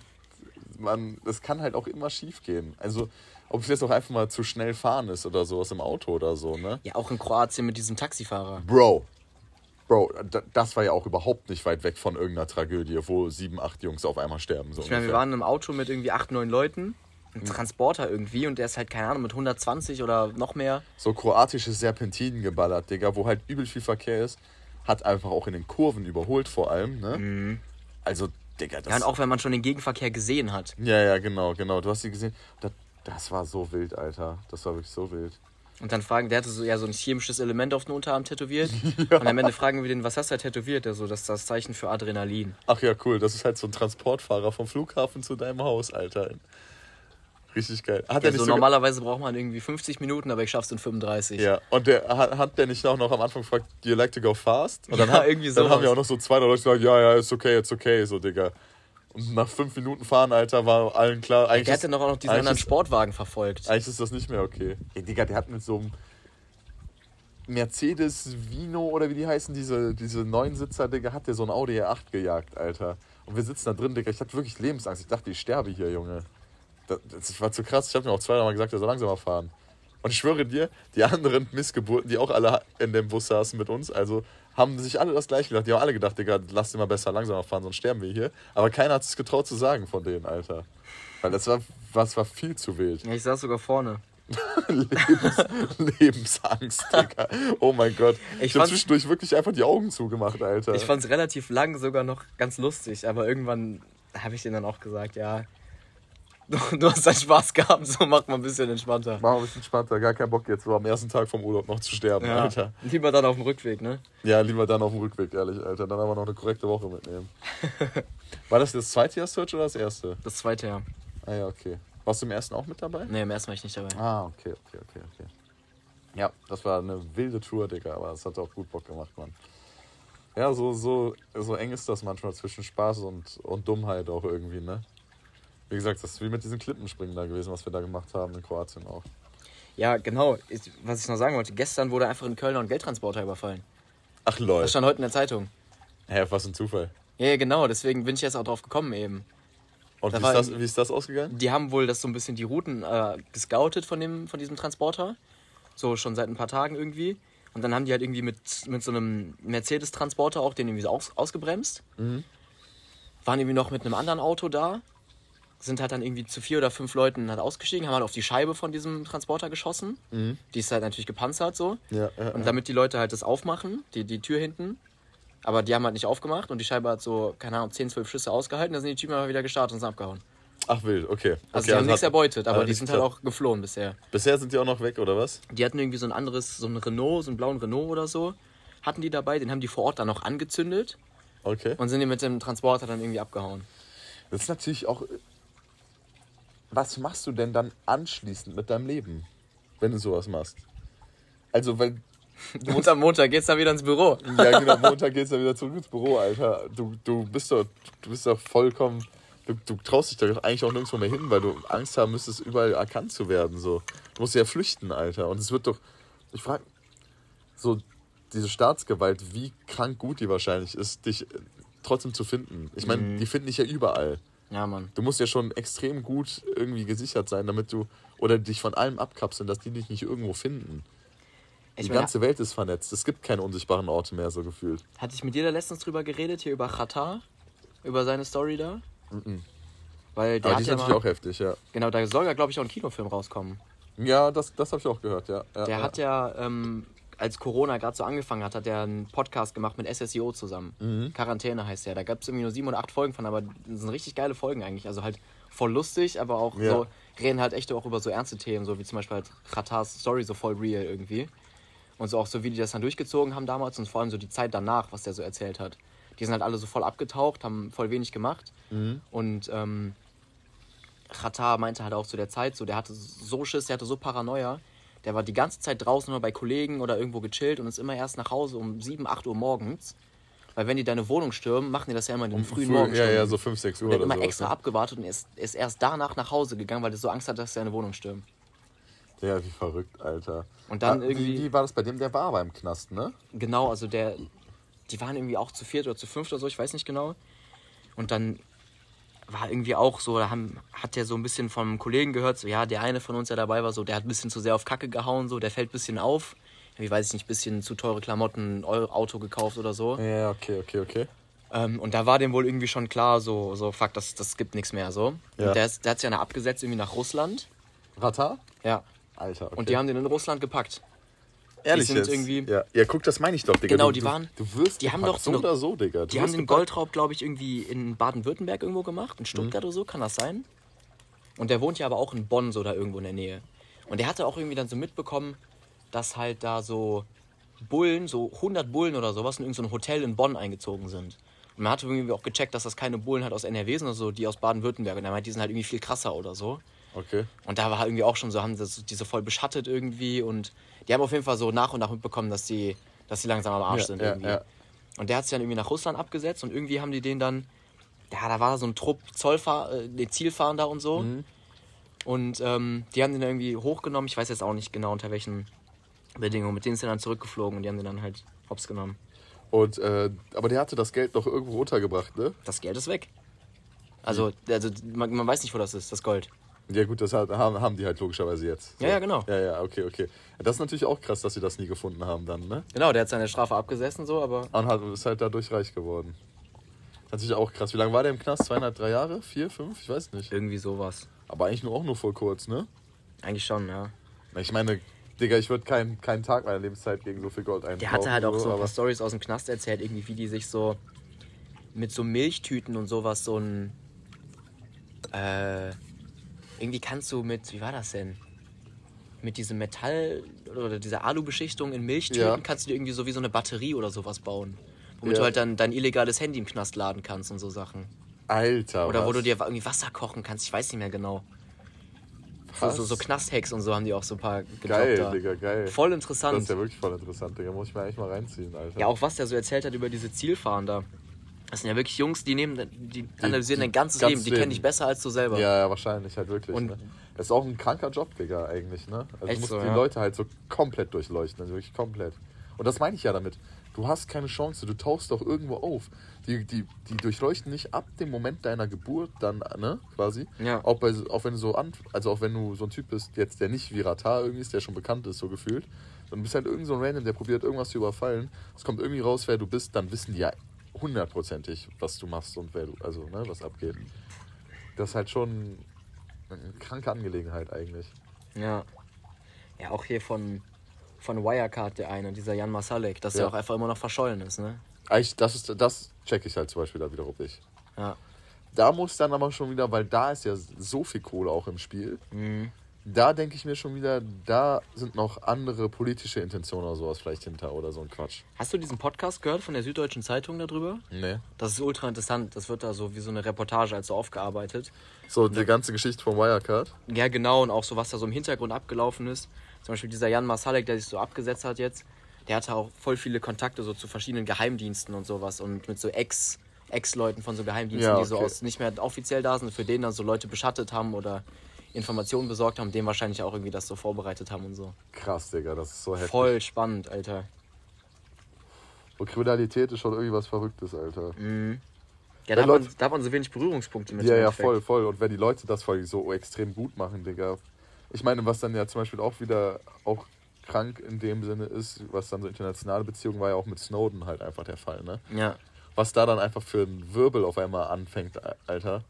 man, das kann halt auch immer schief gehen. Also, ob es jetzt auch einfach mal zu schnell fahren ist oder sowas im Auto oder so, ne? Ja, auch in Kroatien mit diesem Taxifahrer. Bro. Bro, da- das war ja auch überhaupt nicht weit weg von irgendeiner Tragödie, wo sieben, acht Jungs auf einmal sterben. So Ich meine, wir waren im Auto mit irgendwie acht, neun Leuten. Ein Transporter irgendwie und der ist halt, keine Ahnung, mit 120 oder noch mehr. so kroatische Serpentinen geballert, Digga, wo halt übel viel Verkehr ist. Hat einfach auch in den Kurven überholt, vor allem, ne? Also, Digga, das. Mhm. Ja, und auch wenn man schon den Gegenverkehr gesehen hat. ja, ja, genau, genau. Du hast sie gesehen. Das, das war so wild, Alter. Das war wirklich so wild. Und dann fragen, der hatte so ja so ein chemisches Element auf den Unterarm tätowiert. Und am Ende fragen wir den, was hast du da tätowiert? Der so, das ist das Zeichen für Adrenalin. Ach ja, cool. Das ist halt so ein Transportfahrer vom Flughafen zu deinem Haus, Alter. Richtig geil. Hat Ja, er so sogar- normalerweise braucht man irgendwie 50 Minuten, aber ich schaff's in 35. Ja, und der hat, hat der nicht auch noch am Anfang gefragt, do you like to go fast? Und dann, Ja, hat, irgendwie dann haben ja auch noch so zwei Leute gesagt, ja, ja, ist okay, ist okay, so, Digga. Und nach fünf Minuten fahren, Alter, war allen klar, eigentlich, Der hat dann auch noch diesen anderen ist- Sportwagen verfolgt. eigentlich ist das nicht mehr okay. Ey, Digga, der hat mit so einem Mercedes Vino oder wie die heißen, diese, diese Neunsitzer, Digga, hat der so ein Audi R8 gejagt, Alter. Und wir sitzen da drin, Digga, ich hatte wirklich Lebensangst. Ich dachte, ich sterbe hier, Junge. Das, das war zu krass. Ich habe mir auch zweimal gesagt, er soll langsamer fahren. Und ich schwöre dir, die anderen Missgeburten, die auch alle in dem Bus saßen mit uns, also haben sich alle das gleiche gedacht. Die haben alle gedacht, Digga, lass dir mal besser langsamer fahren, sonst sterben wir hier. Aber keiner hat es getraut zu sagen von denen, Alter. Weil das war, das war viel zu wild. Ja, ich saß sogar vorne. Lebens, Lebensangst, Digga. Oh mein Gott. Ich Ich, habe zwischendurch wirklich einfach die Augen zugemacht, Alter. Ich fand's relativ lang sogar noch ganz lustig, aber irgendwann habe ich denen dann auch gesagt, ja, du, du hast deinen Spaß gehabt, so macht mal ein bisschen entspannter. Mach ein bisschen entspannter, gar keinen Bock jetzt so am ersten Tag vom Urlaub noch zu sterben, Ja, Alter. lieber dann auf dem Rückweg, ne? Ja, lieber dann auf dem Rückweg, ehrlich, Alter. Dann aber noch eine korrekte Woche mitnehmen. War das das zweite Jahr Search oder das erste? Das zweite Jahr. Ah ja, okay. Warst du im ersten auch mit dabei? Ne, im ersten war ich nicht dabei. Ah, okay, okay, okay, okay. Ja, das war eine wilde Tour, Digga, aber es hat auch gut Bock gemacht, Mann. Ja, so, so, so eng ist das manchmal zwischen Spaß und, und Dummheit auch irgendwie, ne? Wie gesagt, das ist wie mit diesen Klippenspringen da gewesen, was wir da gemacht haben in Kroatien auch. Ja, genau. Ich, was ich noch sagen wollte, gestern wurde einfach ein Kölner ein Geldtransporter überfallen. Ach lol. Das stand heute in der Zeitung. Hä, was ein Zufall. Ja, genau, deswegen bin ich jetzt auch drauf gekommen eben. Und Da wie war ist, das, wie ist das ausgegangen? Die haben wohl das so ein bisschen die Routen äh, gescoutet von, dem, von diesem Transporter. So schon seit ein paar Tagen irgendwie. Und dann haben die halt irgendwie mit, mit so einem Mercedes-Transporter auch den irgendwie so aus, ausgebremst. Waren irgendwie noch mit einem anderen Auto da. Sind halt dann irgendwie zu vier oder fünf Leuten halt ausgestiegen, haben halt auf die Scheibe von diesem Transporter geschossen. Die ist halt natürlich gepanzert so. Ja, ja, Und damit die Leute halt das aufmachen, die, die Tür hinten. Aber die haben halt nicht aufgemacht und die Scheibe hat so, keine Ahnung, 10, 12 Schüsse ausgehalten. Da sind die Typen aber wieder gestartet und sind abgehauen. Ach wild, okay. Also okay, die haben nichts erbeutet, aber die sind halt auch geflohen bisher. Bisher sind die auch noch weg, oder was? Die hatten irgendwie so ein anderes, so ein Renault, so einen blauen Renault oder so. Hatten die dabei, den haben die vor Ort dann noch angezündet Okay. und sind die mit dem Transporter dann irgendwie abgehauen. Das ist natürlich auch. Was machst du denn dann anschließend mit deinem Leben, wenn du sowas machst? Also, weil. Und am Montag geht's dann wieder ins Büro. Ja, genau, Montag geht's ja wieder zurück ins Büro, Alter. Du, du bist doch, du bist doch vollkommen. Du, du traust dich doch eigentlich auch nirgendwo mehr hin, weil du Angst haben müsstest, überall erkannt zu werden. So. Du musst ja flüchten, Alter. Und es wird doch. Ich frage, so diese Staatsgewalt, wie krank gut die wahrscheinlich ist, dich äh, trotzdem zu finden. Ich meine, die finden dich ja überall. Ja, Mann. Du musst ja schon extrem gut irgendwie gesichert sein, damit du. Oder dich von allem abkapseln, dass die dich nicht irgendwo finden. Ich Die meine, ganze Welt ist vernetzt. Es gibt keine unsichtbaren Orte mehr, so gefühlt. hatte ich mit dir da letztens drüber geredet, hier über Katar? Über seine Story da? Weil der Aber die ist ja natürlich mal, auch heftig, ja. Genau, da soll ja, glaube ich, auch ein Kinofilm rauskommen. Ja, das, das habe ich auch gehört, ja. ja Der ja. hat ja, ähm, als Corona gerade so angefangen hat, hat er einen Podcast gemacht mit SSIO zusammen. Mhm. Quarantäne heißt der. Da gab es irgendwie nur sieben oder acht Folgen von, aber das sind richtig geile Folgen eigentlich. Also halt voll lustig, aber auch Ja. so, reden halt echt auch über so ernste Themen, so wie zum Beispiel halt Khatars Story, so voll real irgendwie. Und so auch so, wie die das dann durchgezogen haben damals und vor allem so die Zeit danach, was der so erzählt hat. Die sind halt alle so voll abgetaucht, haben voll wenig gemacht. Mhm. Und ähm, Khatar meinte halt auch zu der Zeit so, der hatte so Schiss, der hatte so Paranoia. Der war die ganze Zeit draußen nur bei Kollegen oder irgendwo gechillt und ist immer erst nach Hause um 7, 8 Uhr morgens. Weil wenn die deine Wohnung stürmen, machen die das ja immer in den frühen Früh- Morgen. Ja, ja, so 5, 6 Uhr Und er hat oder immer so. extra abgewartet und ist, ist erst danach nach Hause gegangen, weil er so Angst hat, dass seine Wohnung stürmt. Ja, wie verrückt, Alter. Und dann Ah, irgendwie- Wie, wie war das bei dem? Der war aber im Knast, ne? Genau, also der, die waren irgendwie auch zu viert oder zu fünft oder so, ich weiß nicht genau. Und dann war irgendwie auch so, da haben, hat der so ein bisschen vom Kollegen gehört, so ja, der eine von uns, der dabei war, so, der hat ein bisschen zu sehr auf Kacke gehauen, so, der fällt ein bisschen auf. Wie weiß ich nicht, ein bisschen zu teure Klamotten, Eu- Auto gekauft oder so. Ja, okay, okay, okay. Ähm, und da war dem wohl irgendwie schon klar, so, so fuck, das, das gibt nichts mehr, so. Ja. Und der, ist, der hat sich ja abgesetzt irgendwie nach Russland. Rata? Ja. Alter, okay. Und die haben den in Russland gepackt. Ehrlich die sind jetzt? irgendwie- Ja, ja, guck, das meine ich doch, Digga. Genau, die du, waren- Du wirst die haben doch so oder so, Digga. Du Die haben den. Goldraub, glaube ich, irgendwie in Baden-Württemberg irgendwo gemacht, in Stuttgart Mhm. oder so, kann das sein? Und der wohnt ja aber auch in Bonn, so da irgendwo in der Nähe. Und der hatte auch irgendwie dann so mitbekommen, dass halt da so Bullen, so 100 Bullen oder sowas, in irgendein Hotel in Bonn eingezogen sind. Und man hatte irgendwie auch gecheckt, dass das keine Bullen halt aus NRW sind, also die aus Baden-Württemberg. Und er meint, die sind halt irgendwie viel krasser oder so. Okay. Und da war halt irgendwie auch schon so, haben das, diese voll beschattet irgendwie und die haben auf jeden Fall so nach und nach mitbekommen, dass die, dass die langsam am Arsch Ja, sind ja, irgendwie. ja. Und der hat sich dann irgendwie nach Russland abgesetzt und irgendwie haben die den dann, ja, da war so ein Trupp Zollfahr äh, nee, Zielfahnder und so. Mhm. Und ähm, die haben den dann irgendwie hochgenommen, ich weiß jetzt auch nicht genau unter welchen Bedingungen, mit denen sind dann zurückgeflogen und die haben den dann halt hops genommen. Und, äh, aber der hatte das Geld doch irgendwo runtergebracht, ne? Das Geld ist weg. Also, also man, man weiß nicht, wo das ist, das Gold. Ja gut, das hat, haben, haben die halt logischerweise jetzt. Ja, ja, genau. Ja, ja, okay, okay. Das ist natürlich auch krass, dass sie das nie gefunden haben dann, ne? Genau, der hat seine Strafe abgesessen so, aber Und hat, ist halt dadurch reich geworden. Natürlich auch krass. Wie lange war der im Knast? Zweieinhalb, drei Jahre? Vier, fünf? Ich weiß nicht. irgendwie sowas. Aber eigentlich nur auch nur voll kurz, ne? Eigentlich schon, ja. Ich meine, Digga, ich würde keinen keinen Tag meiner Lebenszeit gegen so viel Gold einkaufen. Der hatte halt auch so ein aber paar Stories aus dem Knast erzählt, irgendwie, wie die sich so mit so Milchtüten und sowas so ein. Äh, irgendwie kannst du mit, wie war das denn? Mit diesem Metall oder dieser Alubeschichtung in Milchtüten Ja. kannst du dir irgendwie so wie so eine Batterie oder sowas bauen. Womit Ja. du halt dann dein illegales Handy im Knast laden kannst und so Sachen. Alter, Oder wo was? du dir irgendwie Wasser kochen kannst, ich weiß nicht mehr genau. So, Was? so, so Knasthacks und so haben die auch so ein paar Geil, da. Digga, geil. Voll Das interessant. ist ja wirklich voll interessant, Digga. Muss ich mir eigentlich mal reinziehen, Alter. Ja, auch was der so erzählt hat über diese Zielfahnder. Das sind ja wirklich Jungs, die nehmen, die analysieren die dein ganzes ganz Leben. Die kennen dich besser als du selber. Ja, ja, wahrscheinlich halt wirklich. Und- ne? Das ist auch ein kranker Job, Digga, eigentlich, ne? Also du musst so, die ja. Leute halt so komplett durchleuchten, also wirklich komplett. Und das meine ich ja damit. Du hast keine Chance, du tauchst doch irgendwo auf. Die, die, die durchleuchten nicht ab dem Moment deiner Geburt dann, ne, quasi. Ja. Auch, bei, auch wenn du so an, also auch wenn du so ein Typ bist, jetzt der nicht wie Ratar irgendwie ist, der schon bekannt ist, so gefühlt. Und du bist halt irgend so ein Random, der probiert irgendwas zu überfallen. Es kommt irgendwie raus, wer du bist, dann wissen die ja hundertprozentig, was du machst und wer du, also, ne, was abgeht. Das ist halt schon eine kranke Angelegenheit eigentlich. Ja. Ja, auch hier von, von Wirecard der eine, dieser Jan Masalek, dass Ja. er auch einfach immer noch verschollen ist, ne? Eigentlich, das ist, das check ich halt zum Beispiel da wiederum nicht. Ja. Da muss dann aber schon wieder, weil da ist ja so viel Kohle auch im Spiel. Mhm. Da denke ich mir schon wieder, da sind noch andere politische Intentionen oder sowas vielleicht hinter oder so ein Quatsch. Hast du diesen Podcast gehört von der Süddeutschen Zeitung darüber? Nee. Das ist ultra interessant. Das wird da so wie so eine Reportage also aufgearbeitet. So, die ganze Geschichte von Wirecard. Ja, genau, und auch so, was da so im Hintergrund abgelaufen ist. Zum Beispiel dieser Jan Masalek, der sich so abgesetzt hat jetzt, der hatte auch voll viele Kontakte so zu verschiedenen Geheimdiensten und sowas und mit so Ex- Ex-Leuten von so Geheimdiensten, Ja, die so okay. aus nicht mehr offiziell da sind, für denen dann so Leute beschattet haben oder Informationen besorgt haben, dem wahrscheinlich auch irgendwie das so vorbereitet haben und so. Krass, Digga, das ist so heftig. Voll spannend, Alter. Und Kriminalität ist schon irgendwie was Verrücktes, Alter. Ja, Wenn da hat, man, Leute- da hat man so wenig Berührungspunkte mit. Ja, ja, voll, voll. Und wenn die Leute das voll so extrem gut machen, Digga. Ich meine, was dann ja zum Beispiel auch wieder auch krank in dem Sinne ist, was dann so internationale Beziehungen war ja auch mit Snowden halt einfach der Fall, ne? Ja. Was da dann einfach für ein Wirbel auf einmal anfängt, Alter.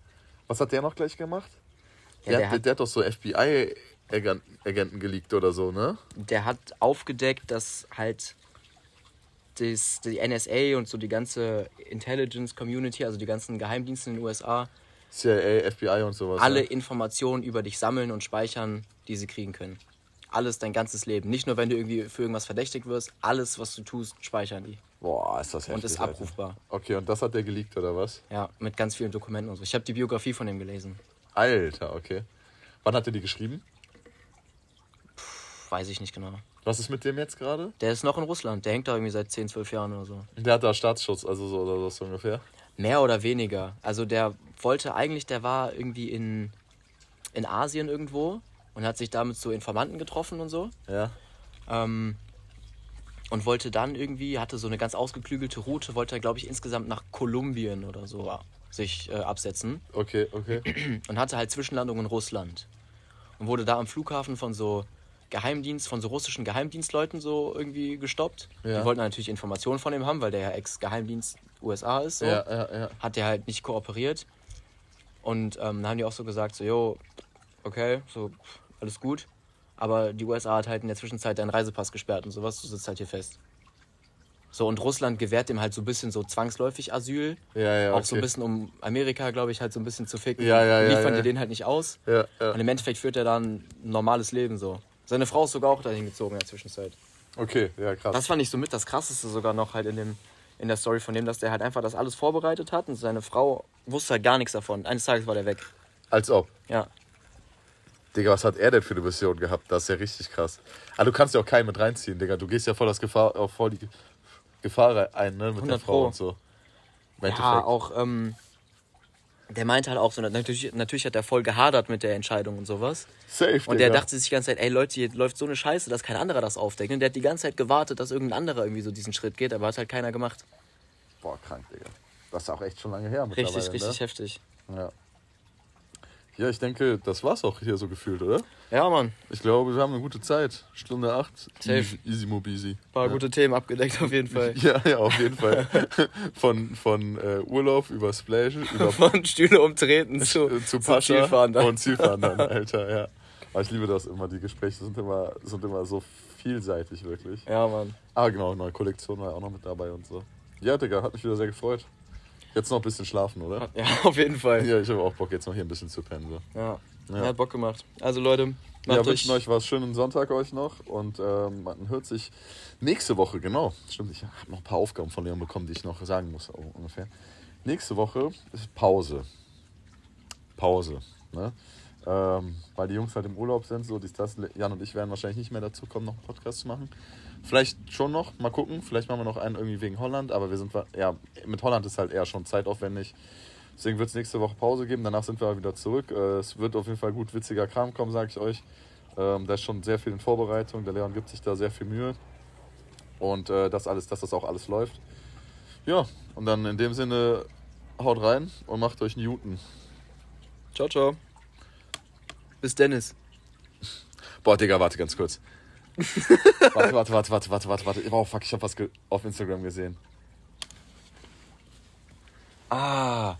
Was hat der noch gleich gemacht? Ja, der, der hat, der hat doch so FBI-Agenten geleakt oder so, ne? der hat aufgedeckt, dass halt das, die NSA und so die ganze Intelligence Community, also die ganzen Geheimdienste in den USA, CIA, FBI und sowas. alle ne? Informationen über dich sammeln und speichern, die sie kriegen können. Alles dein ganzes Leben. Nicht nur, wenn du irgendwie für irgendwas verdächtigt wirst, alles, was du tust, speichern die. Boah, ist das heftig. Und ist Alter. abrufbar. Okay, und das hat der geleakt oder was? Ja, mit ganz vielen Dokumenten und so. Ich habe die Biografie von dem gelesen. Alter, okay. Wann hat er die geschrieben? Puh, weiß ich nicht genau. Was ist mit dem jetzt gerade? Der ist noch in Russland. Der hängt da irgendwie seit 10, 12 Jahren oder so. Der hat da Staatsschutz, also so oder so ungefähr. Mehr oder weniger. Also der wollte eigentlich, der war irgendwie in, in Asien irgendwo und hat sich damit so Informanten getroffen und so. Ja. Ähm, und wollte dann irgendwie, hatte so eine ganz ausgeklügelte Route, wollte, glaube ich, insgesamt nach Kolumbien oder so sich äh, absetzen Okay, okay. und hatte halt Zwischenlandung in Russland. Und wurde da am Flughafen von so Geheimdienst, von so russischen Geheimdienstleuten so irgendwie gestoppt. Ja. Die wollten natürlich Informationen von ihm haben, weil der ja Ex-Geheimdienst USA ist. So Ja, ja, ja. hat der halt nicht kooperiert. Und ähm, dann haben die auch so gesagt, so, jo, okay, so, alles gut. Aber die USA hat halt in der Zwischenzeit deinen Reisepass gesperrt und sowas, du sitzt halt hier fest. So, und Russland gewährt dem halt so ein bisschen so zwangsläufig Asyl. Ja, ja, Auch so ein okay. bisschen, um Amerika, glaube ich, halt so ein bisschen zu ficken. Ja, ja, ja, Liefern ja. die den halt nicht aus. Ja, ja. Und im Endeffekt führt er dann ein normales Leben so. Seine Frau ist sogar auch dahin gezogen in der Zwischenzeit. Okay, ja, krass. Das fand ich so mit das Krasseste sogar noch halt in, dem, in der Story von dem, dass der halt einfach das alles vorbereitet hat und seine Frau wusste halt gar nichts davon. Eines Tages war der weg. Als ob. Ja. Digga, was hat er denn für eine Mission gehabt? Das ist ja richtig krass. Aber du kannst ja auch keinen mit reinziehen, Digga. Du gehst ja voll, das Gefahr, auch voll die Gefahr ein, ne? Mit der 100 Frau Pro. und so. Im Ja, auch, ähm, der meinte halt auch so, natürlich, natürlich hat er voll gehadert mit der Entscheidung und sowas. Safe, Und der Digga. dachte sich die ganze Zeit, ey Leute, hier läuft so eine Scheiße, dass kein anderer das aufdeckt. Und der hat die ganze Zeit gewartet, dass irgendein anderer irgendwie so diesen Schritt geht, aber hat halt keiner gemacht. Boah, krank, Digga. Das ist auch echt schon lange her Richtig, richtig ne? heftig. Ja. Ja, ich denke, das war's auch hier so gefühlt, oder? Ja, Mann. Ich glaube, wir haben eine gute Zeit. Stunde acht. Safe. Easy, easy mobisi. Ein paar ja. gute Themen abgedeckt auf jeden Fall. Ja, ja, auf jeden Fall. von von äh, Urlaub über Splash, über Von Stühle umtreten zu, äh, zu zu Pascha Zielfahren dann. und Zielfahren dann, Alter, ja. Aber ich liebe das immer, die Gespräche sind immer, sind immer so vielseitig, wirklich. Ja, Mann. Ah, genau, neue Kollektion war ja auch noch mit dabei und so. Ja, Digga, hat mich wieder sehr gefreut. Jetzt noch ein bisschen schlafen, oder? Ja, auf jeden Fall. Ja, ich habe auch Bock, jetzt noch hier ein bisschen zu pennen. So. Ja. Ja. Hat Bock gemacht. Also Leute, macht Ja, wünschen euch was. Schönen Sonntag euch noch. Und ähm, man hört sich nächste Woche, genau. Stimmt, ich habe noch ein paar Aufgaben von Leon bekommen, die ich noch sagen muss, oh, ungefähr. Nächste Woche ist Pause. Pause. Ne? Ähm, weil die Jungs halt im Urlaub sind, so dies, das. Jan und ich werden wahrscheinlich nicht mehr dazu kommen, noch einen Podcast zu machen. Vielleicht schon noch, mal gucken. Vielleicht machen wir noch einen irgendwie wegen Holland, aber wir sind, ja, mit Holland ist halt eher schon zeitaufwendig. Deswegen wird es nächste Woche Pause geben, danach sind wir wieder zurück. Äh, es wird auf jeden Fall gut witziger Kram kommen, sage ich euch. Ähm, da ist schon sehr viel in Vorbereitung, der Leon gibt sich da sehr viel Mühe. Und äh, das alles, dass das auch alles läuft. Ja, und dann in dem Sinne, haut rein und macht euch Newton. Ciao, ciao. Bis Dennis. Boah, Digga, warte ganz kurz. Warte, warte, warte, warte, warte, warte, warte. Oh, fuck, ich hab was auf Instagram gesehen. Ah.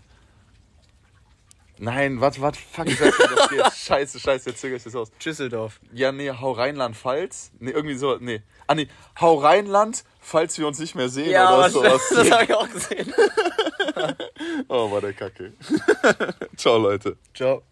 Nein, warte, warte, fuck, ich weiß nicht, das geht. Scheiße, scheiße, jetzt zögere ich das aus. Düsseldorf. Ja, nee, hau Rheinland-Pfalz. Nee, irgendwie so, nee. Ah, nee, hau Rheinland, falls wir uns nicht mehr sehen oder sowas. das habe ich auch gesehen. Oh, war der Kacke. Ciao, Leute. Ciao.